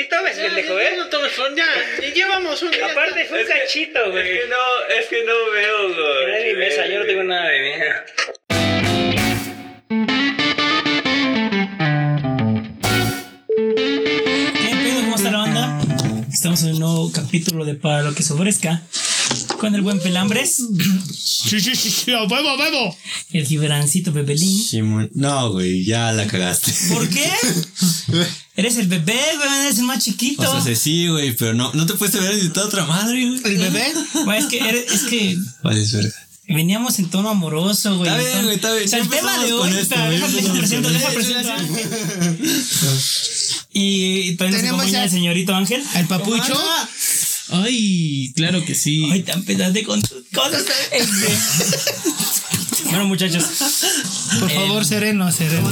ni tomes, pendejo, ¿eh? No tomes, ya, ya llevamos un día. Aparte fue un cachito, Es güey. que no, es que no veo, güey. Era mi mesa, yo no tengo nada de mía. ¿Qué pedo? ¿Cómo está la banda? Estamos en un nuevo capítulo de Para lo que se ofrezca. Con el buen Pelambres, Sí, sí, sí, sí, a huevo, a huevo. el Gibrancito Bebelín. Simón. No, güey, ya la cagaste. ¿Por qué? Eres el bebé, güey, eres el más chiquito. O sea, sí, güey, pero no, no te puedes haber editado otra madre, güey. ¿El bebé? Güey, es que, eres- es que Vale, es verga. veníamos en tono amoroso, güey. Está bien, güey, está bien. O sea, el tema de hoy, güey, déjame presento, déjame presento Ángel. Y también nos Tenemos acompaña a- el señorito Ángel. ¿El papucho? Ay, claro que sí. Ay, te empezaste con tus cosas. Este. bueno, muchachos, Por favor, sereno, sereno.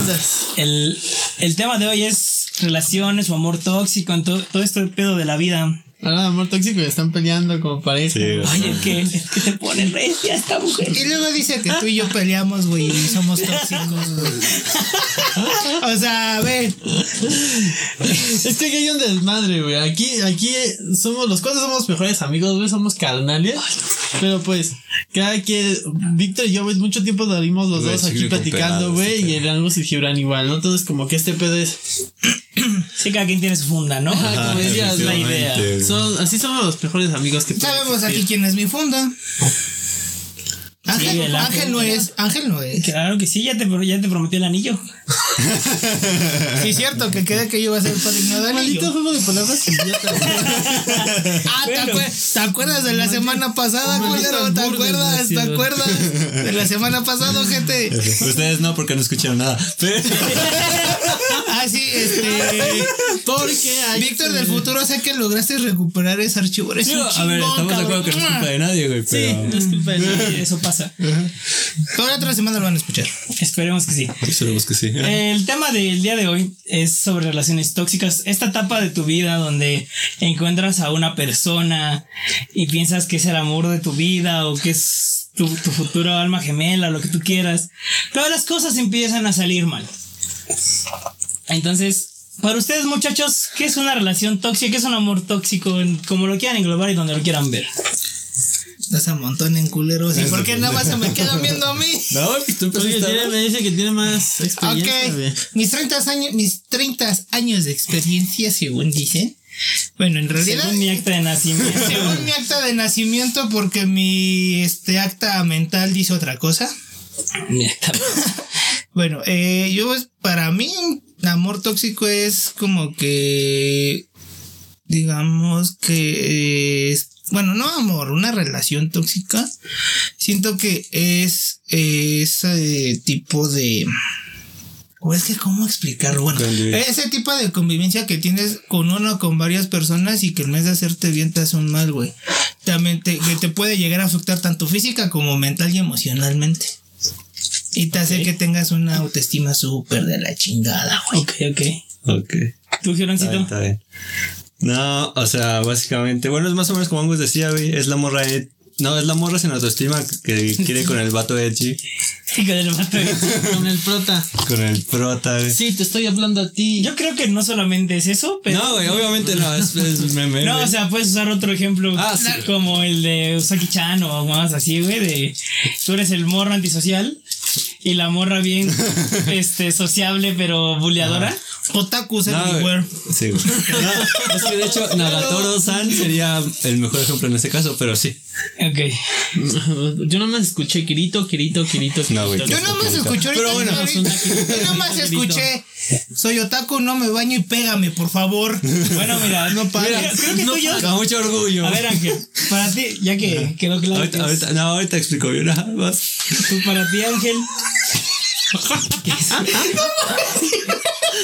el, el tema de hoy es relaciones o amor tóxico, en to- todo esto de pedo de la vida. Ahora, amor tóxico y están peleando como pareja. Sí, es que, es que se pone recia esta mujer. Y luego dice que tú y yo peleamos, güey, y somos tóxicos, güey. O sea, a ver, Es que aquí hay un desmadre, güey. Aquí, aquí somos, los cuatro somos mejores amigos, güey. Somos carnales. Pero pues, cada quien, Víctor y yo, güey, mucho tiempo dormimos los dos aquí platicando, güey. Y el Angus y Gibran igual, ¿no? Entonces, como que este pedo es. Sí, cada quien tiene su funda, ¿no? Ajá, como decías, es la idea. Son, así somos los mejores amigos que sabemos aquí quién es mi funda. Ángel, Sí, el Ángel. Ángel no es, Ángel no es. Claro que sí, ya te, ya te prometió el anillo. Sí, es cierto que queda que yo iba a ser el padrino de Maldito anillo. juego de palabras que idiota. Ah, ¿te, acuer- ¿te acuerdas de la semana pasada, Maldito culero? ¿Te acuerdas? ¿Te acuerdas? De la semana pasada, gente. Ustedes no, porque no escucharon nada. Pero, Ah, sí, este. Porque hay. Víctor del futuro, sé que lograste recuperar ese archivo. Eres Digo, un a ver, estamos de acuerdo que no es culpa de nadie, güey. Sí, Pero no es culpa de nadie. Sí, eso pasa. Toda la otra semana lo van a escuchar. Esperemos que sí. esperemos que sí. El tema del día de hoy es sobre relaciones tóxicas. Esta etapa de tu vida donde encuentras a una persona y piensas que es el amor de tu vida o que es tu, tu futuro alma gemela, lo que tú quieras. Pero las cosas empiezan a salir mal. Entonces, para ustedes muchachos, ¿qué es una relación tóxica? ¿Qué es un amor tóxico? Como lo quieran englobar y donde lo quieran ver. Estás a montón en culeros. ¿Y por qué nada más se me quedan viendo a mí? No, pues tú tiene- a- me dice que tiene más experiencia, güey. Ok, mis 30 años, mis 30 años de experiencia, según dicen. Bueno, en realidad, Según mi acta de nacimiento. según mi acta de nacimiento, porque mi este acta mental dice otra cosa. Mi acta. Bueno, eh, yo, pues, para mí, amor tóxico es como que, digamos que es, bueno, no amor, una relación tóxica. Siento que es eh, ese tipo de, o es que cómo explicarlo, bueno, ese tipo de convivencia que tienes con una o con varias personas y que en vez de hacerte bien te hace un mal, güey. También te, que te puede llegar a afectar tanto física como mental y emocionalmente. Y te hace que tengas una autoestima súper de la chingada, güey. Ok, ok. Ok. ¿Tú, Está bien, Gironcito? está bien. No, o sea, básicamente, bueno, es más o menos como Angus decía, güey. Es la morra. ed- No, es la morra sin autoestima que quiere con el vato edgy, Con el vato. Con el prota. con el prota, güey. Sí, te estoy hablando a ti. Yo creo que no solamente es eso, pero. No, güey, obviamente no, es, es meme. No, güey. o sea, puedes usar otro ejemplo. Ah, sí. Como el de Usaki-chan o más así, güey. De tú eres el morro antisocial y la morra bien este, sociable pero buleadora. Otakus No, everywhere. Sí, güey. No, es que de hecho, Nagatoro-san sería el mejor ejemplo en este caso, pero sí. Ok. Yo nomás escuché Kirito, Kirito, Kirito, Kirito. No, güey, Yo nada más escuché Pero ahorita- bueno. yo nada más escuché. Soy otaku, no me baño y pégame, por favor. Bueno, mira, no pares. Creo que tú y yo. Con mucho orgullo. A ver, Ángel, para ti, ya que quedó claro. que ahorita, es- ahorita, no, ahorita explico yo nada más. Tú para ti, Ángel. ¿Qué es,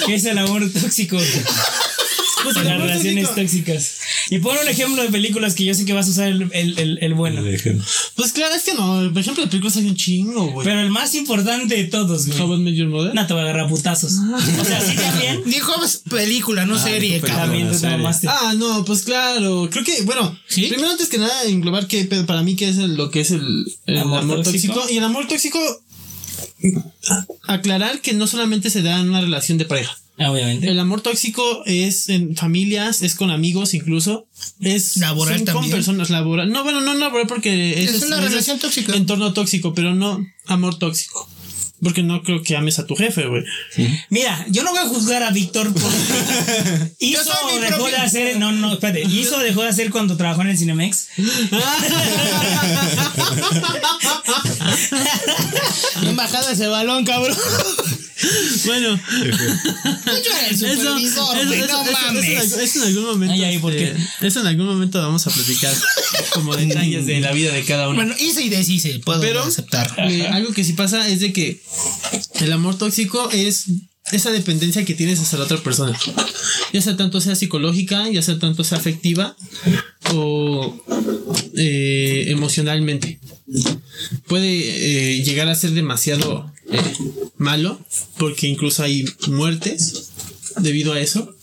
¿Qué es el amor tóxico? Pues Las amor relaciones tóxico. tóxicas. Y pon un ejemplo de películas que yo sé que vas a usar el, el, el, el bueno. Pues claro, es que no. Por ejemplo, de películas hay un chingo, güey. Pero el más importante de todos, güey. How I Met Your Mother. No te voy a agarrar putazos. O sea, sí también. Dijo película, no serie, película. cabrón. También tú te serie. mamaste. Ah, no, pues claro. Creo que, bueno, ¿Sí? primero antes que nada, englobar que para mí que es el- lo que es el, el Amor amor, tóxico. tóxico. Y el amor tóxico, aclarar que no solamente se da en una relación de pareja. Ah, Obviamente. El amor tóxico es en familias, es con amigos incluso. Es Laboral son con también. personas laboral. No, bueno, no laboral porque Es ese una relación tóxica. Entorno tóxico, pero no amor tóxico. Porque no creo que ames a tu jefe, güey. Mira, yo no voy a juzgar a Víctor porque hizo o dejó propio- de hacer. No, no, espérate. Hizo o dejó de hacer cuando trabajó en el Cinemex. Bien bajado ese balón, cabrón. bueno, Yo era el eso, supervisor, eso- güey, eso- no eso- mames. eso- eso en algún momento. Ay, ay, ¿por este, eso en algún momento vamos a platicar como detalles de la vida de cada uno. Bueno, hice y deshice, puedo Pero- aceptar. Eh, algo que sí pasa es de que el amor tóxico es esa dependencia que tienes hacia la otra persona. Ya sea tanto sea psicológica, ya sea tanto sea afectiva eh, emocionalmente. Puede eh, llegar a ser demasiado eh, malo porque incluso hay muertes debido a eso.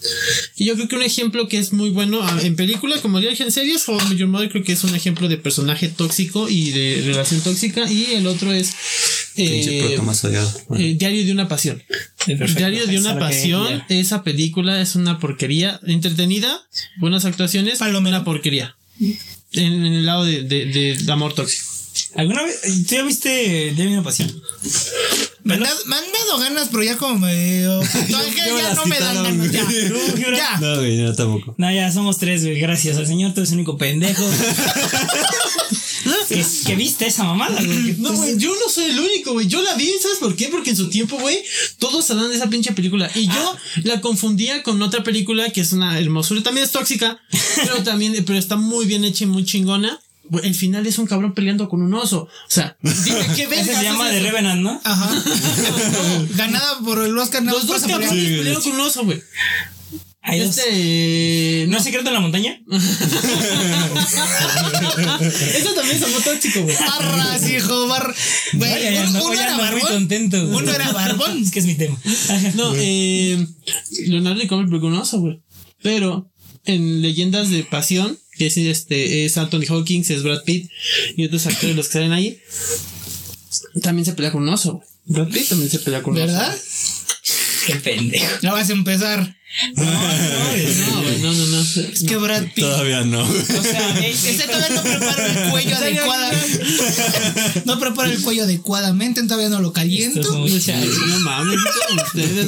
Y yo creo que un ejemplo que es muy bueno ah, en películas como ya dije en series o Your Mother creo que es un ejemplo de personaje tóxico y de relación tóxica y el otro es eh, proto más odiado. Bueno. eh, Diario de una pasión. Sí. Diario de una que pasión, esa película es una porquería entretenida, buenas actuaciones, Palomera. una porquería. En, en el lado de, de- de- de amor tóxico. ¿Alguna vez? ¿Tú ya viste Debe una pasión? Me han, dado, me han dado ganas, pero ya como medio. ya no me dan ganas. Ya. ya. No, güey, no, tampoco. No, ya somos tres, güey. Gracias al señor, tú eres el único pendejo. que, que viste esa mamada, güey. No, güey, yo no soy el único, güey. Yo la vi, ¿sabes por qué? Porque en su tiempo, güey, todos hablan de esa pinche película. Y yo la confundía con otra película que es una hermosura. También es tóxica, pero también, pero está muy bien hecha y muy chingona. El final es un cabrón peleando con un oso. O sea, dime qué Ese vergas se llama eso? Revenant, ¿no? Ajá. Ganada por el Oscar. Los dos cabrones ahí. peleando con un oso, güey. Este. ¿No es secreto en la montaña? Eso también es amor tóxico, güey. Barras, hijo, bar. Güey, Vaya, ya uno, ando- uno era barbón. contento. güey. Uno era barbón. Es que es mi tema. No, eh. Leonardo DiCaprio peleó con un oso, güey. Pero en Leyendas de Pasión, que es este, es Anthony Hawkins, es Brad Pitt y otros actores los que salen ahí, también se pelea con un oso. Brad Pitt también se pelea con un ¿Verdad? oso. Qué pendejo. Ya vas a empezar. No, güey, no, no, no. Es que Brad Pitt. Todavía no. O sea, ese todavía no prepara el cuello adecuadamente. No prepara el cuello adecuadamente, todavía no lo Esto caliento. No mames, ustedes.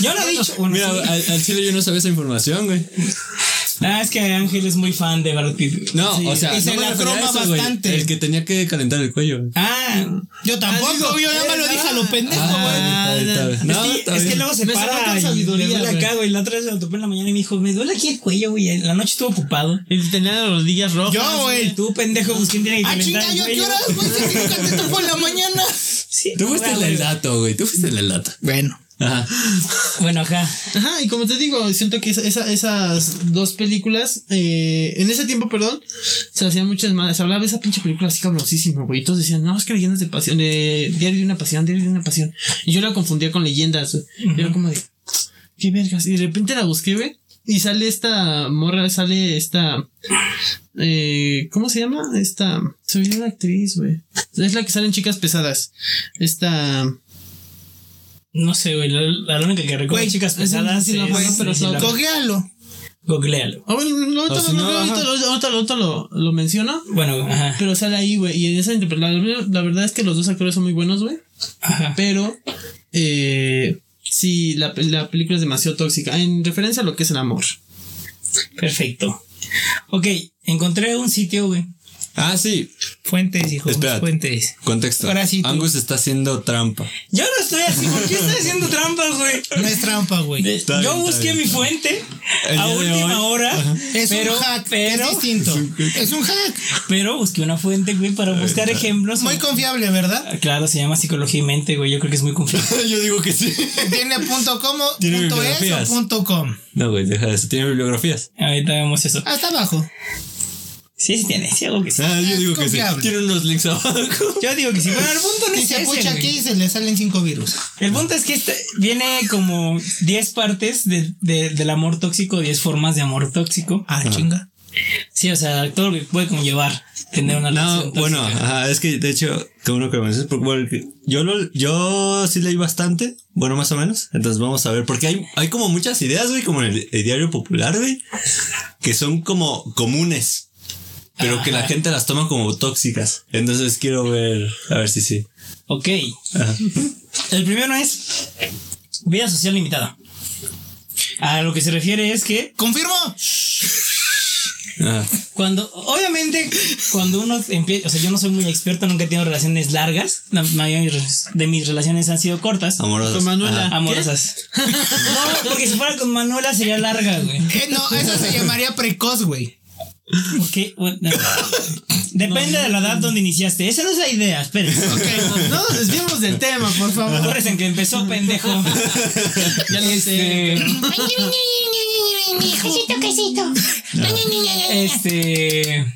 Yo lo he dicho. Bueno, Mira, sí. al, al chile yo no sabía esa información, güey. Ah, es que Ángel es muy fan de Brad Pitt. No, Sí. o sea, y se no me la refería a croma eso, güey. bastante. El que tenía que calentar el cuello. Ah, Yo tampoco, Ah, digo, yo ya me lo dije a lo pendejo, Ah, güey. No, es, que, es luego se Me para con y sabiduría, güey. acá, güey. La otra vez se lo topé en la mañana y me dijo, me duele aquí el cuello, güey. La noche estuvo ocupado. Y tenía las rodillas rojas. Yo, güey. Tú, pendejo, pues quién tiene que Ah, calentar chinga, el ¿yo qué cuello? horas? Güey, si nunca te tocó en la mañana. Sí, Tú fuiste el dato, güey. Tú fuiste el dato. Bueno. Ajá. Bueno, ajá. Ajá, y como te digo, siento que esa- esa- esas dos películas, eh, en ese tiempo, perdón, se hacían muchas más. Se hablaba de esa pinche película así cabrosísima, güey. Y todos decían, no, es que leyendas de pasión, de diario de una pasión, diario de una pasión. Y yo la confundía con leyendas. güey. Y Era como de, qué vergas. Y de repente la busqué, güey. Y sale esta morra, sale esta. Eh, ¿Cómo se llama? Esta. Se olvidó la actriz, güey. Es la que sale en Chicas Pesadas. Esta. No sé, güey. La, la única que recuerdo Güey, chicas esa pesadas sí la es- juego, pero no Cogealo. Googlealo. Ah, bueno, no, ahorita, O si lo- no, ahorita ajá. lo- ahorita lo- ahorita lo, lo menciono. Bueno, ajá. Pero sale ahí, güey. Y en esa interpretación, la, verdad es que los dos actores son muy buenos, güey. Ajá. Pero, eh, sí, la, la película es demasiado tóxica. En referencia a lo que es el amor. Perfecto. Ok, encontré un sitio, güey. Ah, sí. Fuentes, hijo. Espérate. Fuentes. Contexto. Ahora sí, tú. Angus está haciendo trampa. Yo no estoy así. ¿Por qué estoy haciendo trampa, güey? No es trampa, güey. Está Yo bien, busqué bien. mi fuente El a última hoy. hora. Es pero, un hack. pero, es distinto. Es un hack. pero busqué una fuente, güey, para buscar ejemplos. Muy confiable, ¿verdad? Ah, Claro, se llama psicología y mente, güey. Yo creo que es muy confiable. Yo digo que sí. Tiene punto com, Tiene punto es o punto com. No, güey, deja de eso. Tiene bibliografías. Ahorita vemos eso. Hasta abajo. Sí, sí tiene, sí, algo que sí. Ah, yo digo que sí. Tiene unos links abajo. Yo digo que sí. Bueno, el punto no Si es se ese, pucha aquí, se le salen cinco virus. El punto es que este viene como 10 partes de, de- del amor tóxico, 10 formas de amor tóxico. Ah, chinga. Sí, o sea, todo lo que puede conllevar tener una No, relación bueno, ajá, es que de hecho, como uno que me dices, porque bueno, que yo lo, yo sí leí bastante, bueno, más o menos. Entonces vamos a ver, porque hay, hay como muchas ideas, güey, como en el, el diario popular, güey, que son como comunes, pero que la gente las toma como tóxicas. Entonces quiero ver, a ver si sí. Ok. Ajá. El primero es vida social limitada. A lo que se refiere es que ¡Confirmo! Ajá. cuando, obviamente, cuando uno empieza, o sea, yo no soy muy experto, nunca he tenido relaciones largas. La mayoría de mis relaciones han sido cortas. Amorosas. Con Manuela. Ajá. Amorosas. No, porque si fuera con Manuela sería larga, güey. Eh, no, eso se llamaría precoz, güey. Porque, bueno, depende de la edad donde iniciaste. Esa no es la idea, espérense. No nos desviemos del tema, por favor. Acuérdense que empezó pendejo. Ya lo sé. Este, Quesito, quesito. este,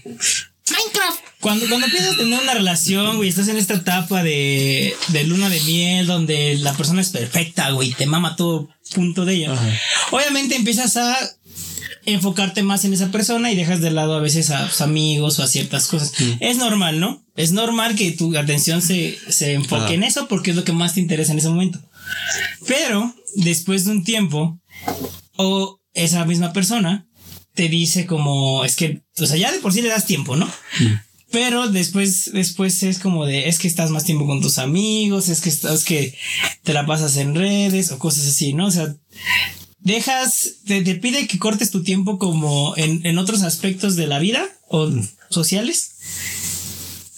Minecraft. Cuando, cuando empiezas a tener una relación, güey, estás en esta etapa de, de luna de miel, donde la persona es perfecta, güey, te mama todo punto de ella. Obviamente empiezas a enfocarte más en esa persona y dejas de lado a veces a tus amigos o a ciertas cosas. Es normal, ¿no? Es normal que tu atención se, se enfoque Ajá. en eso porque es lo que más te interesa en ese momento. Pero después de un tiempo, o esa misma persona te dice como, es que, o sea, ya de por sí le das tiempo, ¿no? Pero después, después es como de, es que estás más tiempo con tus amigos, es que estás que te la pasas en redes o cosas así, ¿no? O sea, dejas, te, te pide que cortes tu tiempo como en, en otros aspectos de la vida o sociales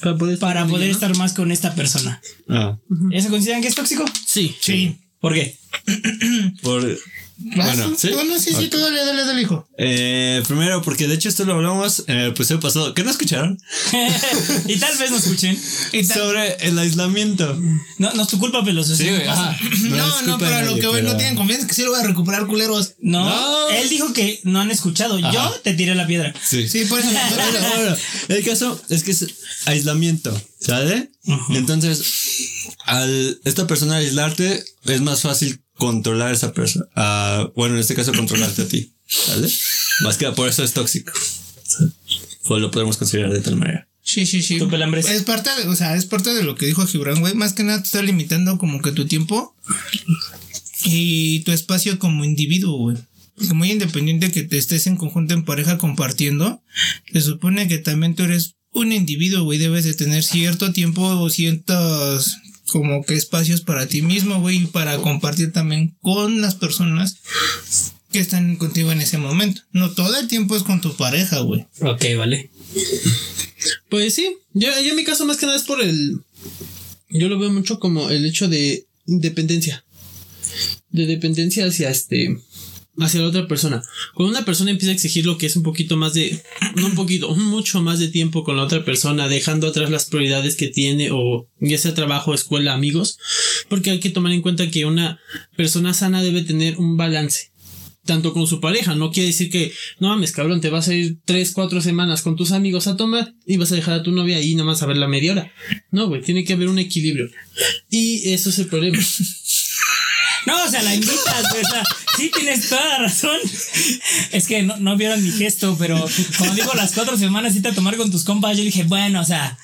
Para poder, para poder estar más con esta persona. Ah, ¿Eso consideran que es tóxico? Sí. Sí. ¿Por qué? por, Bueno, ¿sí? ¿sí? Bueno, sí, sí, Ok. tú dale, dale, dale, hijo. eh, primero, porque de hecho esto lo hablamos en el episodio pasado. ¿Qué no escucharon? y tal vez no escuchen. Y Sobre el aislamiento. No, no es tu culpa, peloso. Sí, güey. ajá. No, es no, pero a lo que voy, no tienen confianza que sí lo voy a recuperar, culeros. No, No. él dijo que no han escuchado. Yo te tiré la piedra. Sí. Sí, por eso. Bueno, bueno, el caso es que es aislamiento, ¿sale? Entonces, al esta persona aislarte, es más fácil controlar a esa persona. Bueno, en este caso, controlarte a ti, ¿sale? Más que por eso es tóxico. Pues lo podemos considerar de tal manera. Sí, sí, sí. Es parte de, o sea, es parte de lo que dijo Gibran, güey. Más que nada te está limitando como que tu tiempo y tu espacio como individuo, güey. Porque muy independiente que te estés en conjunto en pareja compartiendo, se supone que también tú eres un individuo, güey. Debes de tener cierto tiempo o ciertos como que espacios para ti mismo, güey, y para compartir también con las personas que están contigo en ese momento. No todo el tiempo es con tu pareja, güey. Ok, vale. Pues sí, yo, yo en mi caso más que nada es por el... Yo lo veo mucho como el hecho de dependencia. De dependencia hacia este... Hacia la otra persona. Cuando una persona empieza a exigir lo que es un poquito más de... No un poquito, mucho más de tiempo con la otra persona, dejando atrás las prioridades que tiene o ya sea trabajo, escuela, amigos. Porque hay que tomar en cuenta que una persona sana debe tener un balance tanto con su pareja. No quiere decir que, no mames, cabrón, te vas a ir tres, cuatro semanas con tus amigos a tomar y vas a dejar a tu novia ahí nada más a ver la media hora. No, güey, tiene que haber un equilibrio. Y eso es el problema. No, o sea, la invitas, güey. O sea, sí tienes toda la razón. Es que no, no vieron mi gesto, pero cuando digo las cuatro semanas irte a tomar con tus compas, yo dije, bueno, o sea,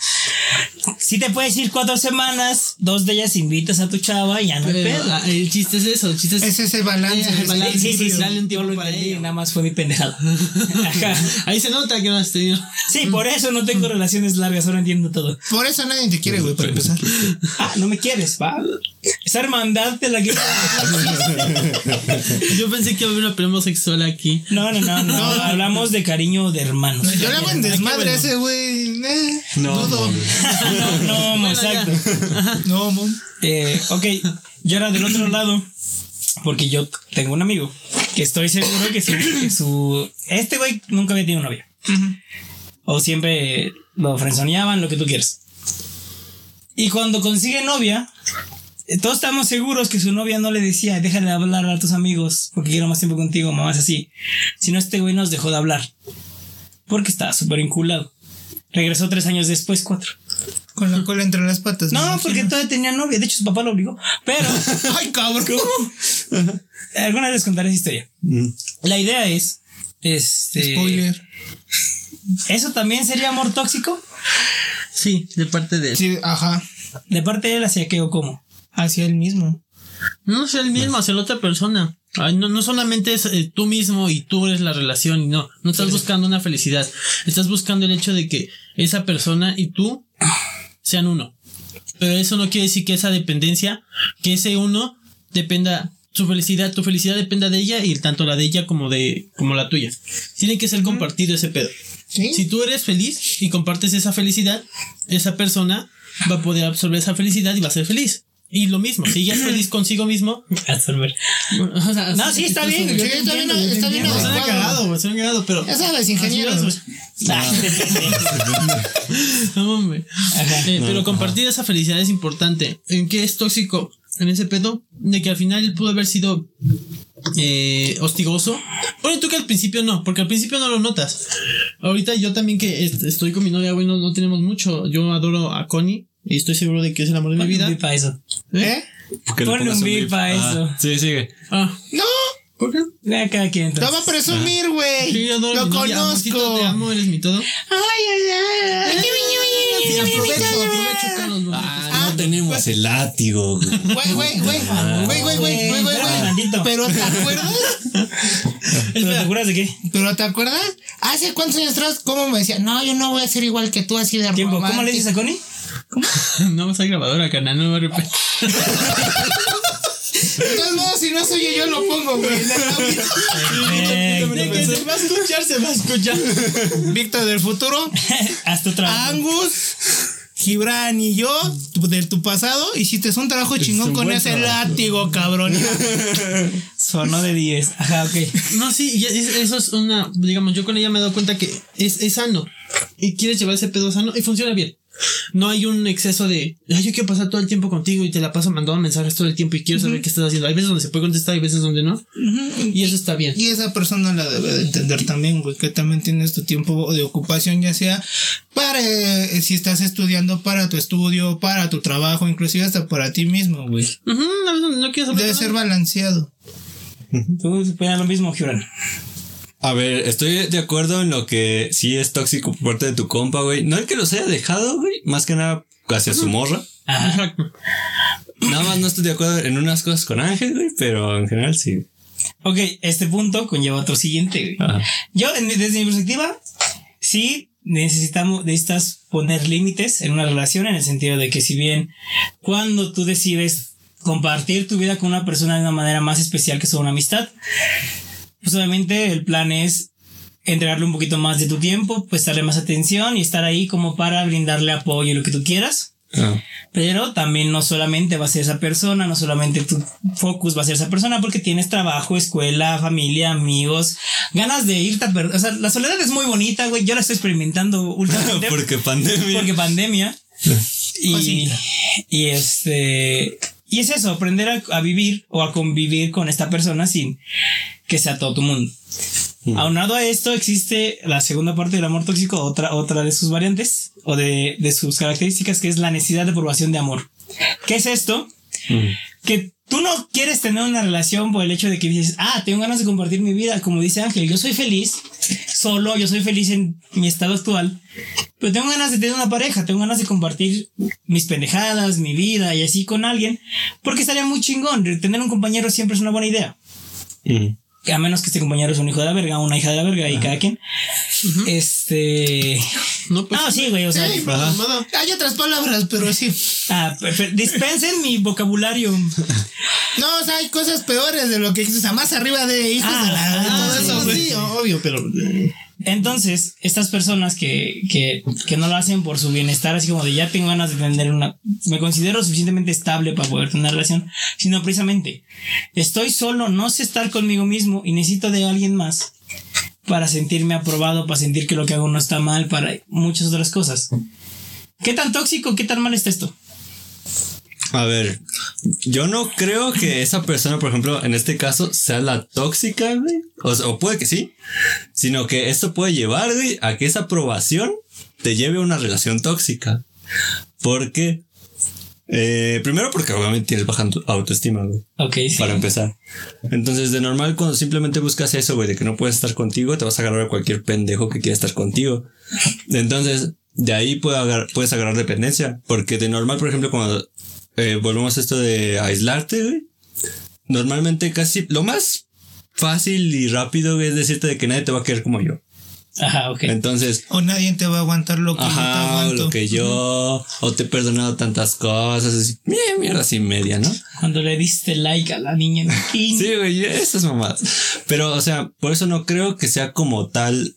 sí te puedes ir cuatro semanas, dos de ellas invitas a tu chava y ya no hay Pero, pedo. ah, el chiste es eso, el chiste es... Es ese balance. Ese balance, Sí, sí, sí, sí. dale un tiempo para ello. nada más fue mi pendejada. Ajá. Ahí se nota que no has tenido. Sí, por eso no tengo relaciones largas, ahora entiendo todo. Por eso nadie te quiere, güey, para empezar. Ah, no me quieres, va. Esa hermandad de la que. Yo pensé que iba a haber una pelea homosexual aquí. No, no, no, no. Hablamos de cariño de hermanos. Yo le hago en desmadre a ese güey. Eh, No. No, no, Bueno, exacto. No, mom. Eh, ok, yo era del otro lado. Porque yo tengo un amigo que estoy seguro que su, que su- Este güey nunca había tenido novia. O siempre lo frenzoneaban, lo que tú quieras. Y cuando consigue novia, todos estamos seguros que su novia no le decía, déjale de hablar a tus amigos porque quiero más tiempo contigo, mamás así. Sino este güey nos dejó de hablar. Porque estaba súper inculado. Regresó tres años después, cuatro. Con la cola entre las patas. No, porque todavía tenía novia. De hecho, su papá lo obligó. Pero Ay, cabrón. alguna vez les contaré esa historia. Mm. La idea es. Este. Spoiler. ¿Eso también sería amor tóxico? Sí, de parte de él. Sí, ajá. ¿De parte de él hacia qué o cómo? Hacia él mismo. No es el mismo, hacia la otra persona. Ay, no, no solamente es eh, tú mismo y tú eres la relación, y no, no estás buscando una felicidad, estás buscando el hecho de que esa persona y tú sean uno. Pero eso no quiere decir que esa dependencia, que ese uno dependa, su felicidad, tu felicidad dependa de ella y tanto la de ella como de, como la tuya. Tiene que ser compartido ese pedo. Sí. Si tú eres feliz y compartes esa felicidad, esa persona va a poder absorber esa felicidad y va a ser feliz. Y lo mismo, si ella es feliz consigo mismo, o sea, No, sí, está bien. Sí, está bien, está bien entiendo. Suena cagado, güey, suena cagado, pero. Ya sabes. No, hombre. Eh, pero compartir esa felicidad es importante. ¿En qué es tóxico? En ese pedo, de que al final él pudo haber sido eh, hostigoso. Bueno, tú que al principio no, porque al principio no lo notas. Ahorita yo también que est- estoy con mi novia, güey, no, no tenemos mucho. Yo adoro a Connie y estoy seguro de que es el amor de mi Ponle un vida. beat pa' eso. ¿Eh? Que le Ponle pongas un beat beat. pa' Ah, eso. Sí, sigue. Ah, No, ¿por qué? Cada quien entonces. va a presumir, güey. Sí, yo adoro Lo mi novia. Amorcito, te conozco. amo, eres mi todo. Ay, ay, ay. Sí, aprovecho, aprovecho, Carlos. Ah, no tenemos el látigo. güey. Güey, güey, güey. Güey, güey, güey, güey, güey, Espérame güey. tantito. Pero ¿te acuerdas? ¿Pero te acuerdas de qué? Pero ¿te acuerdas? Hace cuántos años atrás, ¿cómo me decía? No, yo no voy a ser igual que tú, así de Tiempo. ¿Cómo le romántico". dices a Connie? No vas a grabadora, canal, no me arrepiento. De todos modos, si no soy yo, yo lo pongo, güey. De que se va a escuchar, se va a escuchar. Víctor del futuro, Hasta otra Angus, Gibran y yo, tu- de tu pasado, hiciste un trabajo chingón con ese trabajo. látigo, cabrón. Sonó de 10. Ajá, ok. No, sí, eso es una, digamos, yo con ella me he dado cuenta que es, es sano. Y quieres llevar ese pedo sano y funciona bien. No hay un exceso de, "Ay, yo quiero pasar todo el tiempo contigo y te la paso mandando mensajes todo el tiempo y quiero saber qué estás haciendo. Hay veces donde se puede contestar, hay veces donde no. Y eso está bien. Y esa persona la debe de entender también, güey, que también tienes tu tiempo de ocupación, ya sea para eh, si estás estudiando, para tu estudio, para tu trabajo, inclusive hasta para ti mismo, güey. Veces no quieres saber Debe nada. ser balanceado. Tú opinas lo mismo, Gibran. A ver, estoy de acuerdo en lo que sí es tóxico por parte de tu compa, güey. No el que los haya dejado, güey. Más que nada hacia su morra. Ajá. Nada más no estoy de acuerdo en unas cosas con Ángel, güey. Pero en general sí. Ok, este punto conlleva otro siguiente. güey. Ajá. Yo, desde mi perspectiva, sí necesitamos, necesitas poner límites en una relación en el sentido de que si bien cuando tú decides compartir tu vida con una persona de una manera más especial que solo una amistad, pues obviamente el plan es entregarle un poquito más de tu tiempo, pues darle más atención y estar ahí como para brindarle apoyo y lo que tú quieras. Ah. Pero también no solamente va a ser esa persona, no solamente tu focus va a ser esa persona porque tienes trabajo, escuela, familia, amigos, ganas de irte a perder. O sea, la soledad es muy bonita, güey. Yo la estoy experimentando últimamente Porque pandemia. porque pandemia. Y, Cosita. y este. Y es eso, aprender a, a vivir o a convivir con esta persona sin que sea todo tu mundo. Aunado a esto, existe la segunda parte del amor tóxico, otra, otra de sus variantes o de, de sus características, que es la necesidad de aprobación de amor. ¿Qué es esto? Que tú no quieres tener una relación por el hecho de que dices, ah, tengo ganas de compartir mi vida, como dice Ángel, yo soy feliz solo, yo soy feliz en mi estado actual, pero tengo ganas de tener una pareja, tengo ganas de compartir mis pendejadas, mi vida y así con alguien, porque estaría muy chingón. Tener un compañero siempre es una buena idea. Mm. A menos que este compañero es un hijo de la verga, una hija de la verga y cada quien. Este. No, pues. No, sí, güey, o sea. Mamada. Hay otras palabras, pero sí. ah, dispensen mi vocabulario. No, o sea, hay cosas peores de lo que o sea, más arriba de hijos Ah, de la ah, todo Ah, eso, sí, güey. sí, obvio, pero. eh, Entonces, estas personas que, que, que no lo hacen por su bienestar, así como de ya tengo ganas de tener una, me considero suficientemente estable para poder tener una relación, sino precisamente, estoy solo, no sé estar conmigo mismo y necesito de alguien más para sentirme aprobado, para sentir que lo que hago no está mal, para muchas otras cosas. ¿Qué tan tóxico, qué tan mal está esto? A ver, yo no creo que esa persona, por ejemplo, en este caso, sea la tóxica, güey. O, sea, o puede que sí, sino que esto puede llevar, güey, a que esa aprobación te lleve a una relación tóxica. Porque Eh, primero porque obviamente tienes baja auto- autoestima, güey. Ok, sí. Para empezar. Entonces, de normal, cuando simplemente buscas eso, güey, de que no puedes estar contigo, te vas a agarrar a cualquier pendejo que quiera estar contigo. Entonces, de ahí puede agar- puedes agarrar dependencia. Porque de normal, por ejemplo, cuando eh, volvemos a esto de aislarte, güey, normalmente casi lo más fácil y rápido güey, es decirte de que nadie te va a querer como yo. Ajá, ok. Entonces, O nadie te va a aguantar lo que yo te o aguanto. lo que yo, o te he perdonado tantas cosas, así, mierda, mierda así media, ¿no? Cuando le diste like a la niña en. Sí, güey, esas mamadas. Pero, o sea, por eso no creo que sea como tal,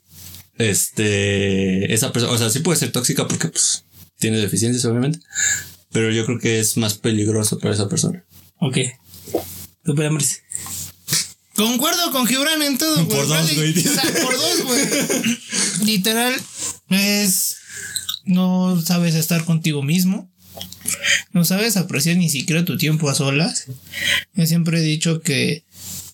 este, esa persona, o sea, sí puede ser tóxica porque, pues, tiene deficiencias, obviamente, pero yo creo que es más peligroso para esa persona. Ok. Tú. Concuerdo con Gibran en todo, güey. Por dos, Vale, güey. o sea, por dos, güey. Literal, es. No sabes estar contigo mismo. No sabes apreciar ni siquiera tu tiempo a solas. Yo siempre he dicho que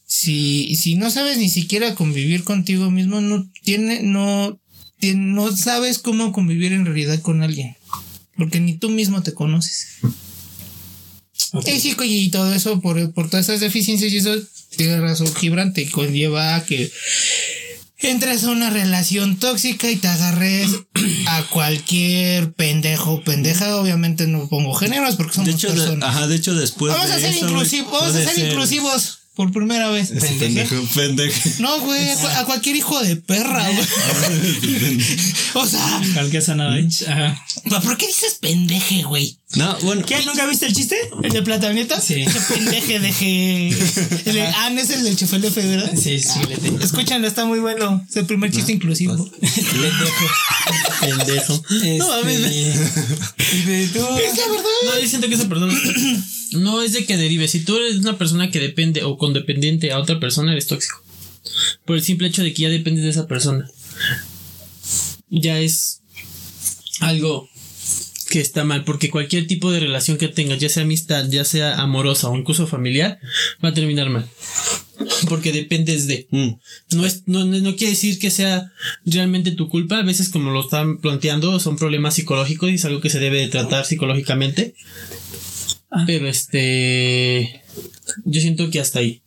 si, si no sabes ni siquiera convivir contigo mismo, no tiene, no, tiene- no sabes cómo convivir en realidad con alguien. Porque ni tú mismo te conoces. Y sí, y todo eso, por, por todas esas deficiencias y eso, tiene razón Gibran, te conlleva a que entres a una relación tóxica y te agarres a cualquier pendejo o pendeja. Obviamente no pongo géneros porque somos De hecho, de- personas. ajá, de hecho, después vamos de a ser eso, inclusivos, vamos a ser inclusivos por primera vez. Ese pendejo, pendejo. No, güey, a, a cualquier hijo de perra, güey. o sea. Ajá. ¿por qué dices pendeje, güey? No, bueno, ¿Qué? ¿Nunca viste el chiste? ¿El de plataneta? Sí. Ese pendeje deje. El de- ah, no es el del chefelefe, ¿verdad? Sí, sí, le tengo. Escúchanlo, está muy bueno. Es el primer chiste inclusivo. Pendejo. No mames. Este, tú. Es la verdad. No, yo siento que esa persona no es de que derive. Si tú eres una persona que depende o condependiente a otra persona, eres tóxico. Por el simple hecho de que ya dependes de esa persona. Ya es algo que está mal, porque cualquier tipo de relación que tengas, ya sea amistad, ya sea amorosa o incluso familiar, va a terminar mal. Porque dependes de. mm, No, es, no, no no quiere decir que sea realmente tu culpa. A veces, como lo están planteando, son problemas psicológicos y es algo que se debe de tratar psicológicamente. Pero este. Yo siento que hasta ahí.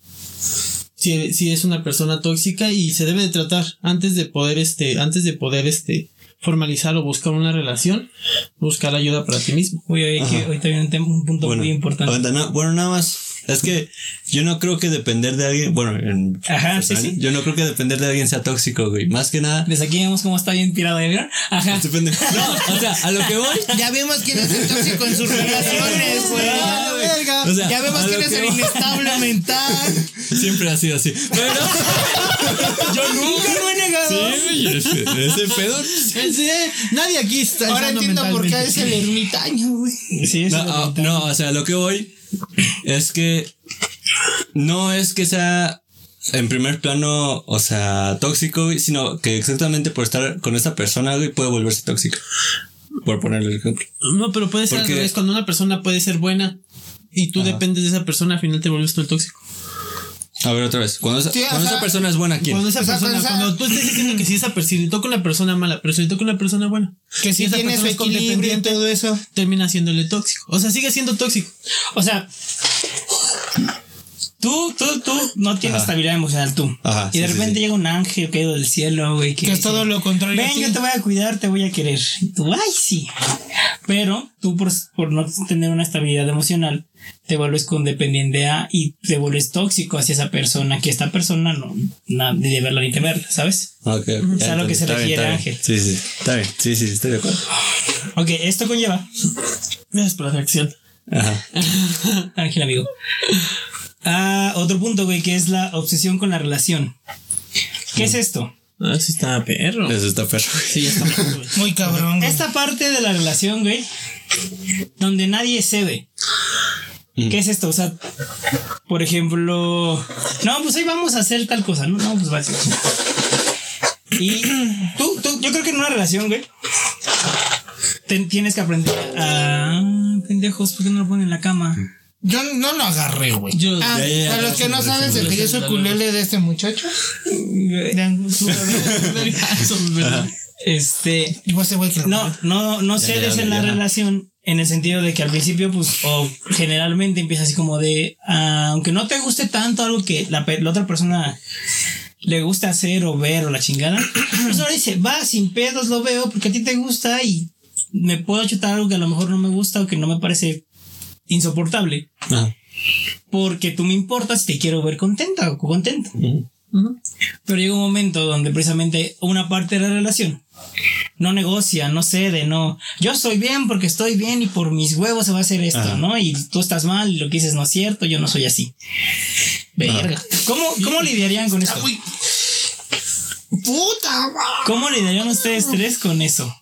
Si, si es una persona tóxica y se debe de tratar antes de poder, este, antes de poder, este, formalizar o buscar una relación, buscar ayuda para ti mismo. Uy, que ahorita viene un, un punto bueno, muy importante. aguanta, no, bueno, nada más. Es que yo no creo que depender de alguien, bueno, en Ajá, sí, yo no creo que depender de alguien sea tóxico, güey. Más que nada, Desde aquí vemos cómo está bien tirado, ¿ya vieron? Ajá. este pendejo- No, o sea, a lo que voy. Ya vemos quién es el tóxico en sus relaciones, güey. Ah, güey. O sea, Ya vemos a quién es el voy- inestable mental. Siempre ha sido así. Pero. Yo nunca lo he negado. Sí, ese, ese pedo. Sí, nadie aquí está. Ahora entiendo por qué es el ermitaño, güey. Sí, No, es lo ah, no, o sea, lo que voy es que no es que sea en primer plano, o sea, tóxico, güey, sino que exactamente por estar con esta persona, güey, puede volverse tóxico. Por ponerle el ejemplo. No, pero puede ser al revés. Cuando una persona puede ser buena y tú dependes de esa persona, al final te vuelves tú el tóxico. A ver, otra vez. Cuando esa, Sí, o cuando sea, esa persona es buena, ¿quién? Cuando esa persona, esa- cuando tú estés diciendo que si esa persona, si le toca una persona mala, pero si le toca una persona buena, Que si esa tiene su persona es equilibrio y condependiente, todo eso. termina siéndole tóxico. O sea, sigue siendo tóxico. O sea, tú, tú, tú no tienes Ajá. estabilidad emocional tú. Ajá, y de sí, repente sí. llega un ángel caído del cielo, güey. Que es todo lo contrario. Ven, yo te voy a cuidar, te voy a querer. Y tú, ay, sí. Pero tú, por, por no tener una estabilidad emocional, te vuelves condependiente a y te vuelves tóxico hacia esa persona, que esta persona no, na- ni de verla ni de verla, ¿sabes? Ok, Es a lo que se. Está refiere, bien, está bien. Ángel. Sí, sí, está bien. Sí, sí, estoy de acuerdo. Ok, esto conlleva, Gracias por la reacción. Ajá. Ángel amigo, a otro punto, güey, que es la obsesión con la relación. ¿Qué es esto? Ah, sí está perro. Eso está perro. Sí, ya está perro, güey. Muy cabrón. güey. Esta parte de la relación, güey, donde nadie cede. ¿Qué es esto? O sea, por ejemplo, no, pues hoy vamos a hacer tal cosa, no, no, pues va a ser. Y tú, tú, yo creo que en una relación, güey, te- tienes que aprender a. Pendejos, ¿por qué no lo ponen en la cama? Yo no lo agarré, güey. Yo- Ah, Ya, ya, ya, para los que no saben de que yo soy culele de este muchacho. Este. No, no, no cedes en la ya. relación En el sentido de que al principio, pues, o generalmente empieza así como de, ah, aunque no te guste tanto algo que la otra persona le gusta hacer o ver o la chingada, pues ahora dice, va, sin pedos lo veo porque a ti te gusta y me puedo chutar algo que a lo mejor no me gusta o que no me parece insoportable. Ah. Porque tú me importas y te quiero ver contenta o contento. Pero llega un momento donde precisamente una parte de la relación no negocia, no cede, no. Yo soy bien porque estoy bien y por mis huevos se va a hacer esto, Ajá. ¿no? Y tú estás mal y lo que dices no es cierto, yo no soy así. Verga. ¿Cómo, ¿Cómo lidiarían con esto? Puta, ¿Cómo lidiarían ustedes tres con eso?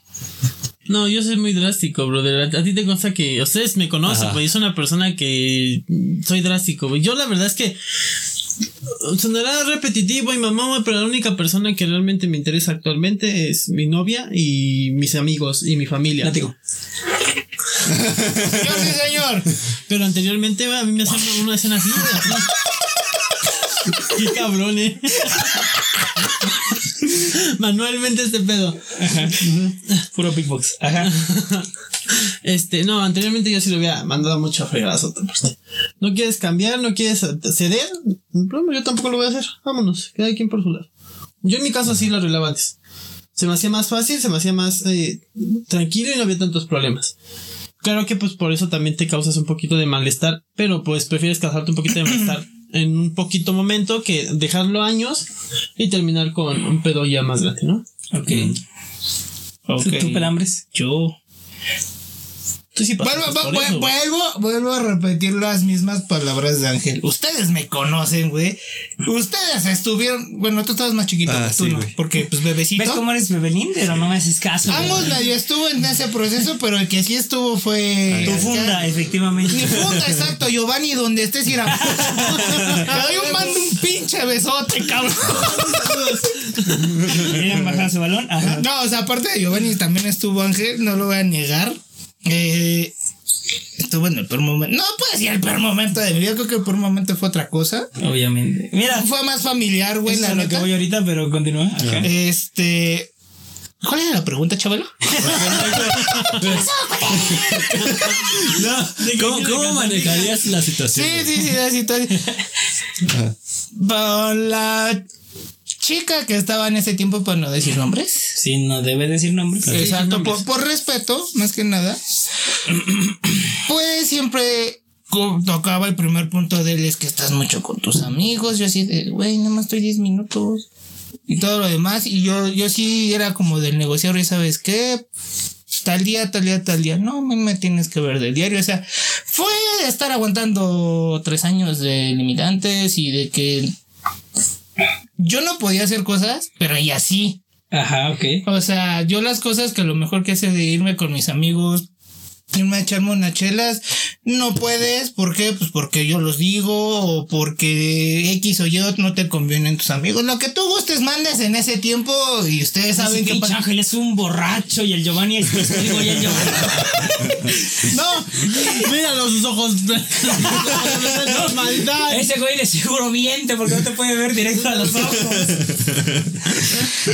No, yo soy muy drástico, brother. A, a ti te consta que ustedes me conocen, pues yo soy una persona que soy drástico, güey. Yo la verdad es que sonará repetitivo y mamá, güey, pero la única persona que realmente me interesa actualmente es mi novia y mis amigos y mi familia. Látigo. Yo sí, señor. Pero anteriormente, güey, a mí me hacían una escena güey, así. Qué cabrón, eh. Manualmente este pedo. Puro Bigbox. Ajá. Este, no, anteriormente yo sí lo había mandado mucho a fregar a otra persona. No quieres cambiar, no quieres ceder, no yo tampoco lo voy a hacer. Vámonos, cada quien por su lado. Yo en mi caso así lo arreglaba antes. Se me hacía más fácil, se me hacía más eh, tranquilo y no había tantos problemas. Claro que pues por eso también te causas un poquito de malestar, pero pues prefieres causarte un poquito de malestar en un poquito momento que dejarlo años y terminar con un pedo ya más grande, ¿no? Ok. Ok. ¿Tú, tú, pelambres? Yo. Tú sí Vuelvo, pasaste por vu- eso, güey. vuelvo, vuelvo a repetir las mismas palabras de Ángel. Ustedes me conocen, güey. Ustedes estuvieron. Bueno, tú estabas más chiquito, Ah, tú sí, no. güey. Porque, pues, bebecito. ¿Ves cómo eres bebelín? Pero no me haces caso. Ambos medio estuvo en ese proceso, pero el que sí estuvo fue. Tu funda, efectivamente. Mi funda, exacto, Giovanni, donde estés, ir a. Te doy un mando un pinche besote, cabrón. ¿Quieren bajar ese balón? Ajá. No, o sea, aparte de Giovanni también estuvo Ángel, no lo voy a negar. Eh, estuvo en el peor momento. No puedo decir el peor momento de mi vida, creo que el peor momento fue otra cosa. Obviamente. Mira, Fue más familiar, güey, eso la es lo que voy ahorita, pero continúa. Ajá. Este. ¿Cuál era la pregunta, chavalo? ¿Cómo, cómo manejarías la situación? Sí, sí, sí, la situación. Con la chica que estaba en ese tiempo, para no decir nombres. Sí, no debe decir nombres. Exacto, por, por respeto, más que nada. Pues siempre tocaba el primer punto de él es que estás mucho con tus amigos. Yo así de, güey, nada más estoy 10 minutos. Y todo lo demás. Y yo, yo sí era como del negociador, y sabes qué, tal día, tal día, tal día. No, me, me tienes que ver del diario. O sea, fue de estar aguantando tres años de limitantes y de que yo no podía hacer cosas, pero ella sí. Ajá, ok. O sea, yo las cosas que a lo mejor que hace de irme con mis amigos, irme a echarme unas chelas, no puedes. ¿Por qué? Pues porque yo los digo o porque X o Y no te convienen tus amigos. Lo que tú gustes, mandes en ese tiempo y ustedes Saben saben que qué pasa. Ángel es un borracho y el Giovanni es testigo y el Giovanni. No, Mira los ojos. no, maldad. Ese güey de seguro miente porque no te puede ver directo a los ojos.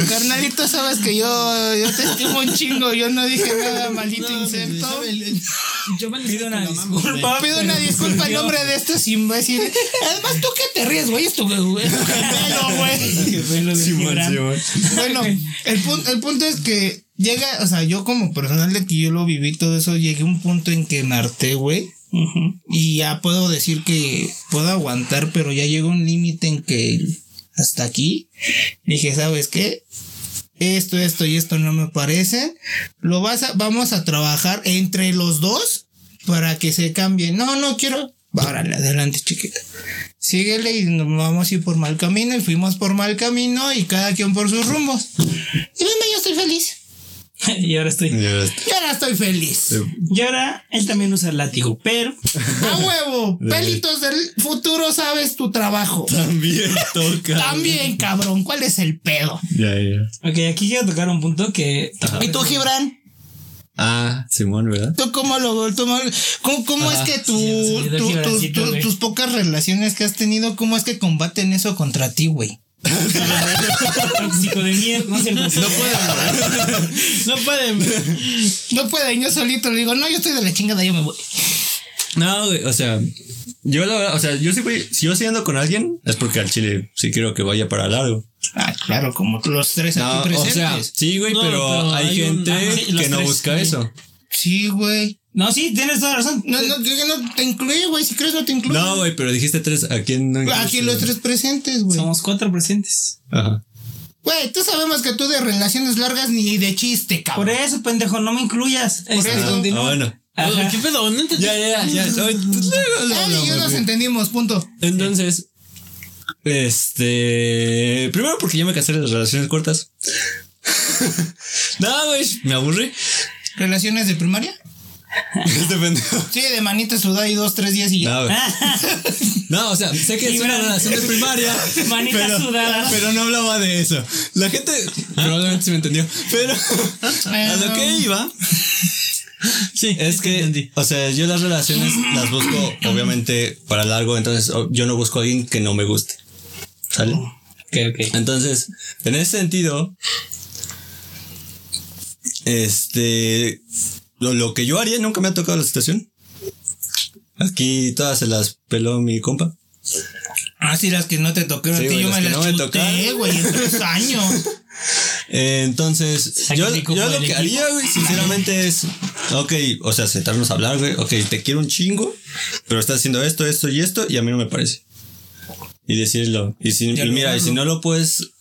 carnalito, sabes que yo, yo te estimo un chingo. Yo no dije nada, maldito insecto. Pido una disculpa. Pido una disculpa en nombre de estos imbéciles. Además, ¿tú qué te ríes, güey? Es tu, güey. Bueno, el, punto, el punto es que llega, o sea, yo como personal de que yo lo viví todo eso, llegué a un punto en que me harté, güey. Y ya puedo decir que puedo aguantar, pero ya llegó un límite en que hasta aquí dije, ¿sabes qué? Esto, esto y esto no me parece. Lo vas a, vamos a trabajar entre los dos para que se cambie. No, no quiero. Órale, adelante, chiquita. Síguele y nos vamos a ir por mal camino. Y fuimos por mal camino y cada quien por sus rumbos. Y venme, yo estoy feliz. Y ahora estoy. Y ahora estoy feliz. Y ahora él también usa el látigo, pero A huevo. Pelitos del futuro, sabes tu trabajo. También toca. También, cabrón. ¿Cuál es el pedo? Ya, ya. Ok, aquí quiero tocar un punto que. ¿Y tú, Gibran? Ah, Simón, ¿verdad? ¿Tú cómo lo tú cómo, cómo, es que sí, tus- güey. tus pocas relaciones que has tenido, cómo es que combaten eso contra ti, güey? Tóxico de mierda. No, pueden. No pueden. No pueden, yo solito le digo, no, yo estoy de la chingada, yo me voy. No, güey, o sea, yo la verdad, o sea, yo sí voy, si yo estoy andando con alguien, es porque al chile sí quiero que vaya para largo. Ah, claro, como los tres No, aquí o presentes. sea, sí, güey, No, pero, pero hay, hay un- gente sí, que no tres, busca sí. eso. Sí, güey. No, sí, tienes toda la razón. No, no, que no te incluye, güey. Si crees, no te incluye. No, güey, pero dijiste tres, ¿a quién no? Aquí incluiste? los tres presentes, güey. Somos cuatro presentes. Ajá. Güey, tú sabemos que tú de relaciones largas ni de chiste, Por cabrón. eso, pendejo, no me incluyas. Este, eso. Ah, continúa. bueno. Ajá. ¿Qué pedo? No entendí. Ya, ya, ya. ya. Ay, y yo nos entendimos, punto. Entonces, este. Primero porque yo me casé en las relaciones cortas. no, güey, me aburrí. ¿Relaciones de primaria? Este pendejo. Sí, de manita sudada y dos, tres días y ya. No, o sea, sé que es una relación de primaria. Manita pero, sudada. Pero no hablaba de eso. La gente probablemente sí me entendió. Pero a lo que iba Sí, es que, entendí. o sea, yo las relaciones las busco obviamente para largo. Entonces yo no busco a alguien que no me guste. ¿Sale? Ok, ok. Entonces, en ese sentido, este, lo, lo que yo haría nunca me ha tocado la situación. Aquí todas se las peló mi compa. Ah, sí, las que no te tocaron. Sí, güey, yo las me las no chuté, güey, en tres años. Entonces, yo, yo lo que equipo. haría, güey, sinceramente es, ok, o sea, sentarnos a hablar, güey, ok, te quiero un chingo, pero estás haciendo esto, esto y esto, y a mí no me parece. Y decirlo. Y, si, y mira, y si no lo puedes,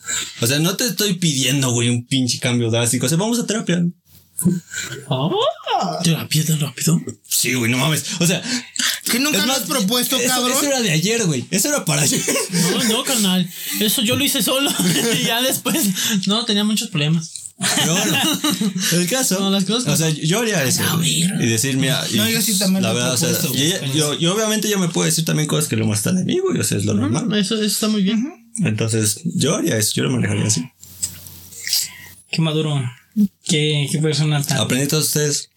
o sea, no te estoy pidiendo, güey, un pinche cambio drástico, o sea, vamos a terapia. Terapia tan rápido. Sí, güey, no mames. O sea, ¿Que nunca es lo más, has propuesto, eso, cabrón? Eso era de ayer, güey. Eso era para ayer. No, no, carnal. Eso yo lo hice solo. y ya después. No, tenía muchos problemas. Pero bueno, el caso. No, las cosas o sea, yo haría eso. güey. y decir, mira. y No, yo sí también La lo verdad, o sea, y ella- yo, yo obviamente yo me puedo decir también cosas que lo molestan de mí, güey. O sea, es lo normal. Eso, eso está muy bien. Entonces, yo haría eso. Yo lo manejaría así. Qué maduro. Qué, qué persona tan. Aprendí todos ustedes.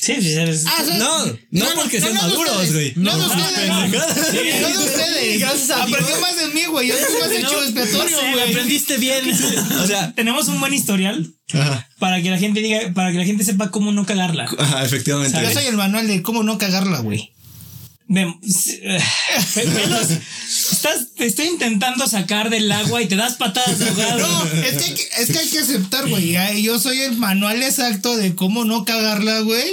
Sí, sí, eres. Ah, sí. No, no, porque sean no de maduros, güey. No de No, ustedes. pendejada. No de ustedes. Gracias a Aprendió más de mí, güey. Yo estoy más de chivo expiatorio, no güey. Aprendiste bien. O sea, Tenemos un buen historial ajá, para que la gente diga, para que la gente sepa cómo no cagarla. ajá, efectivamente. Yo soy el manual de cómo no cagarla, güey. Pelos, estás, te estoy intentando sacar del agua y te das patadas. No, es que, hay que- es que hay que aceptar, güey. Yo soy el manual exacto de cómo no cagarla, güey.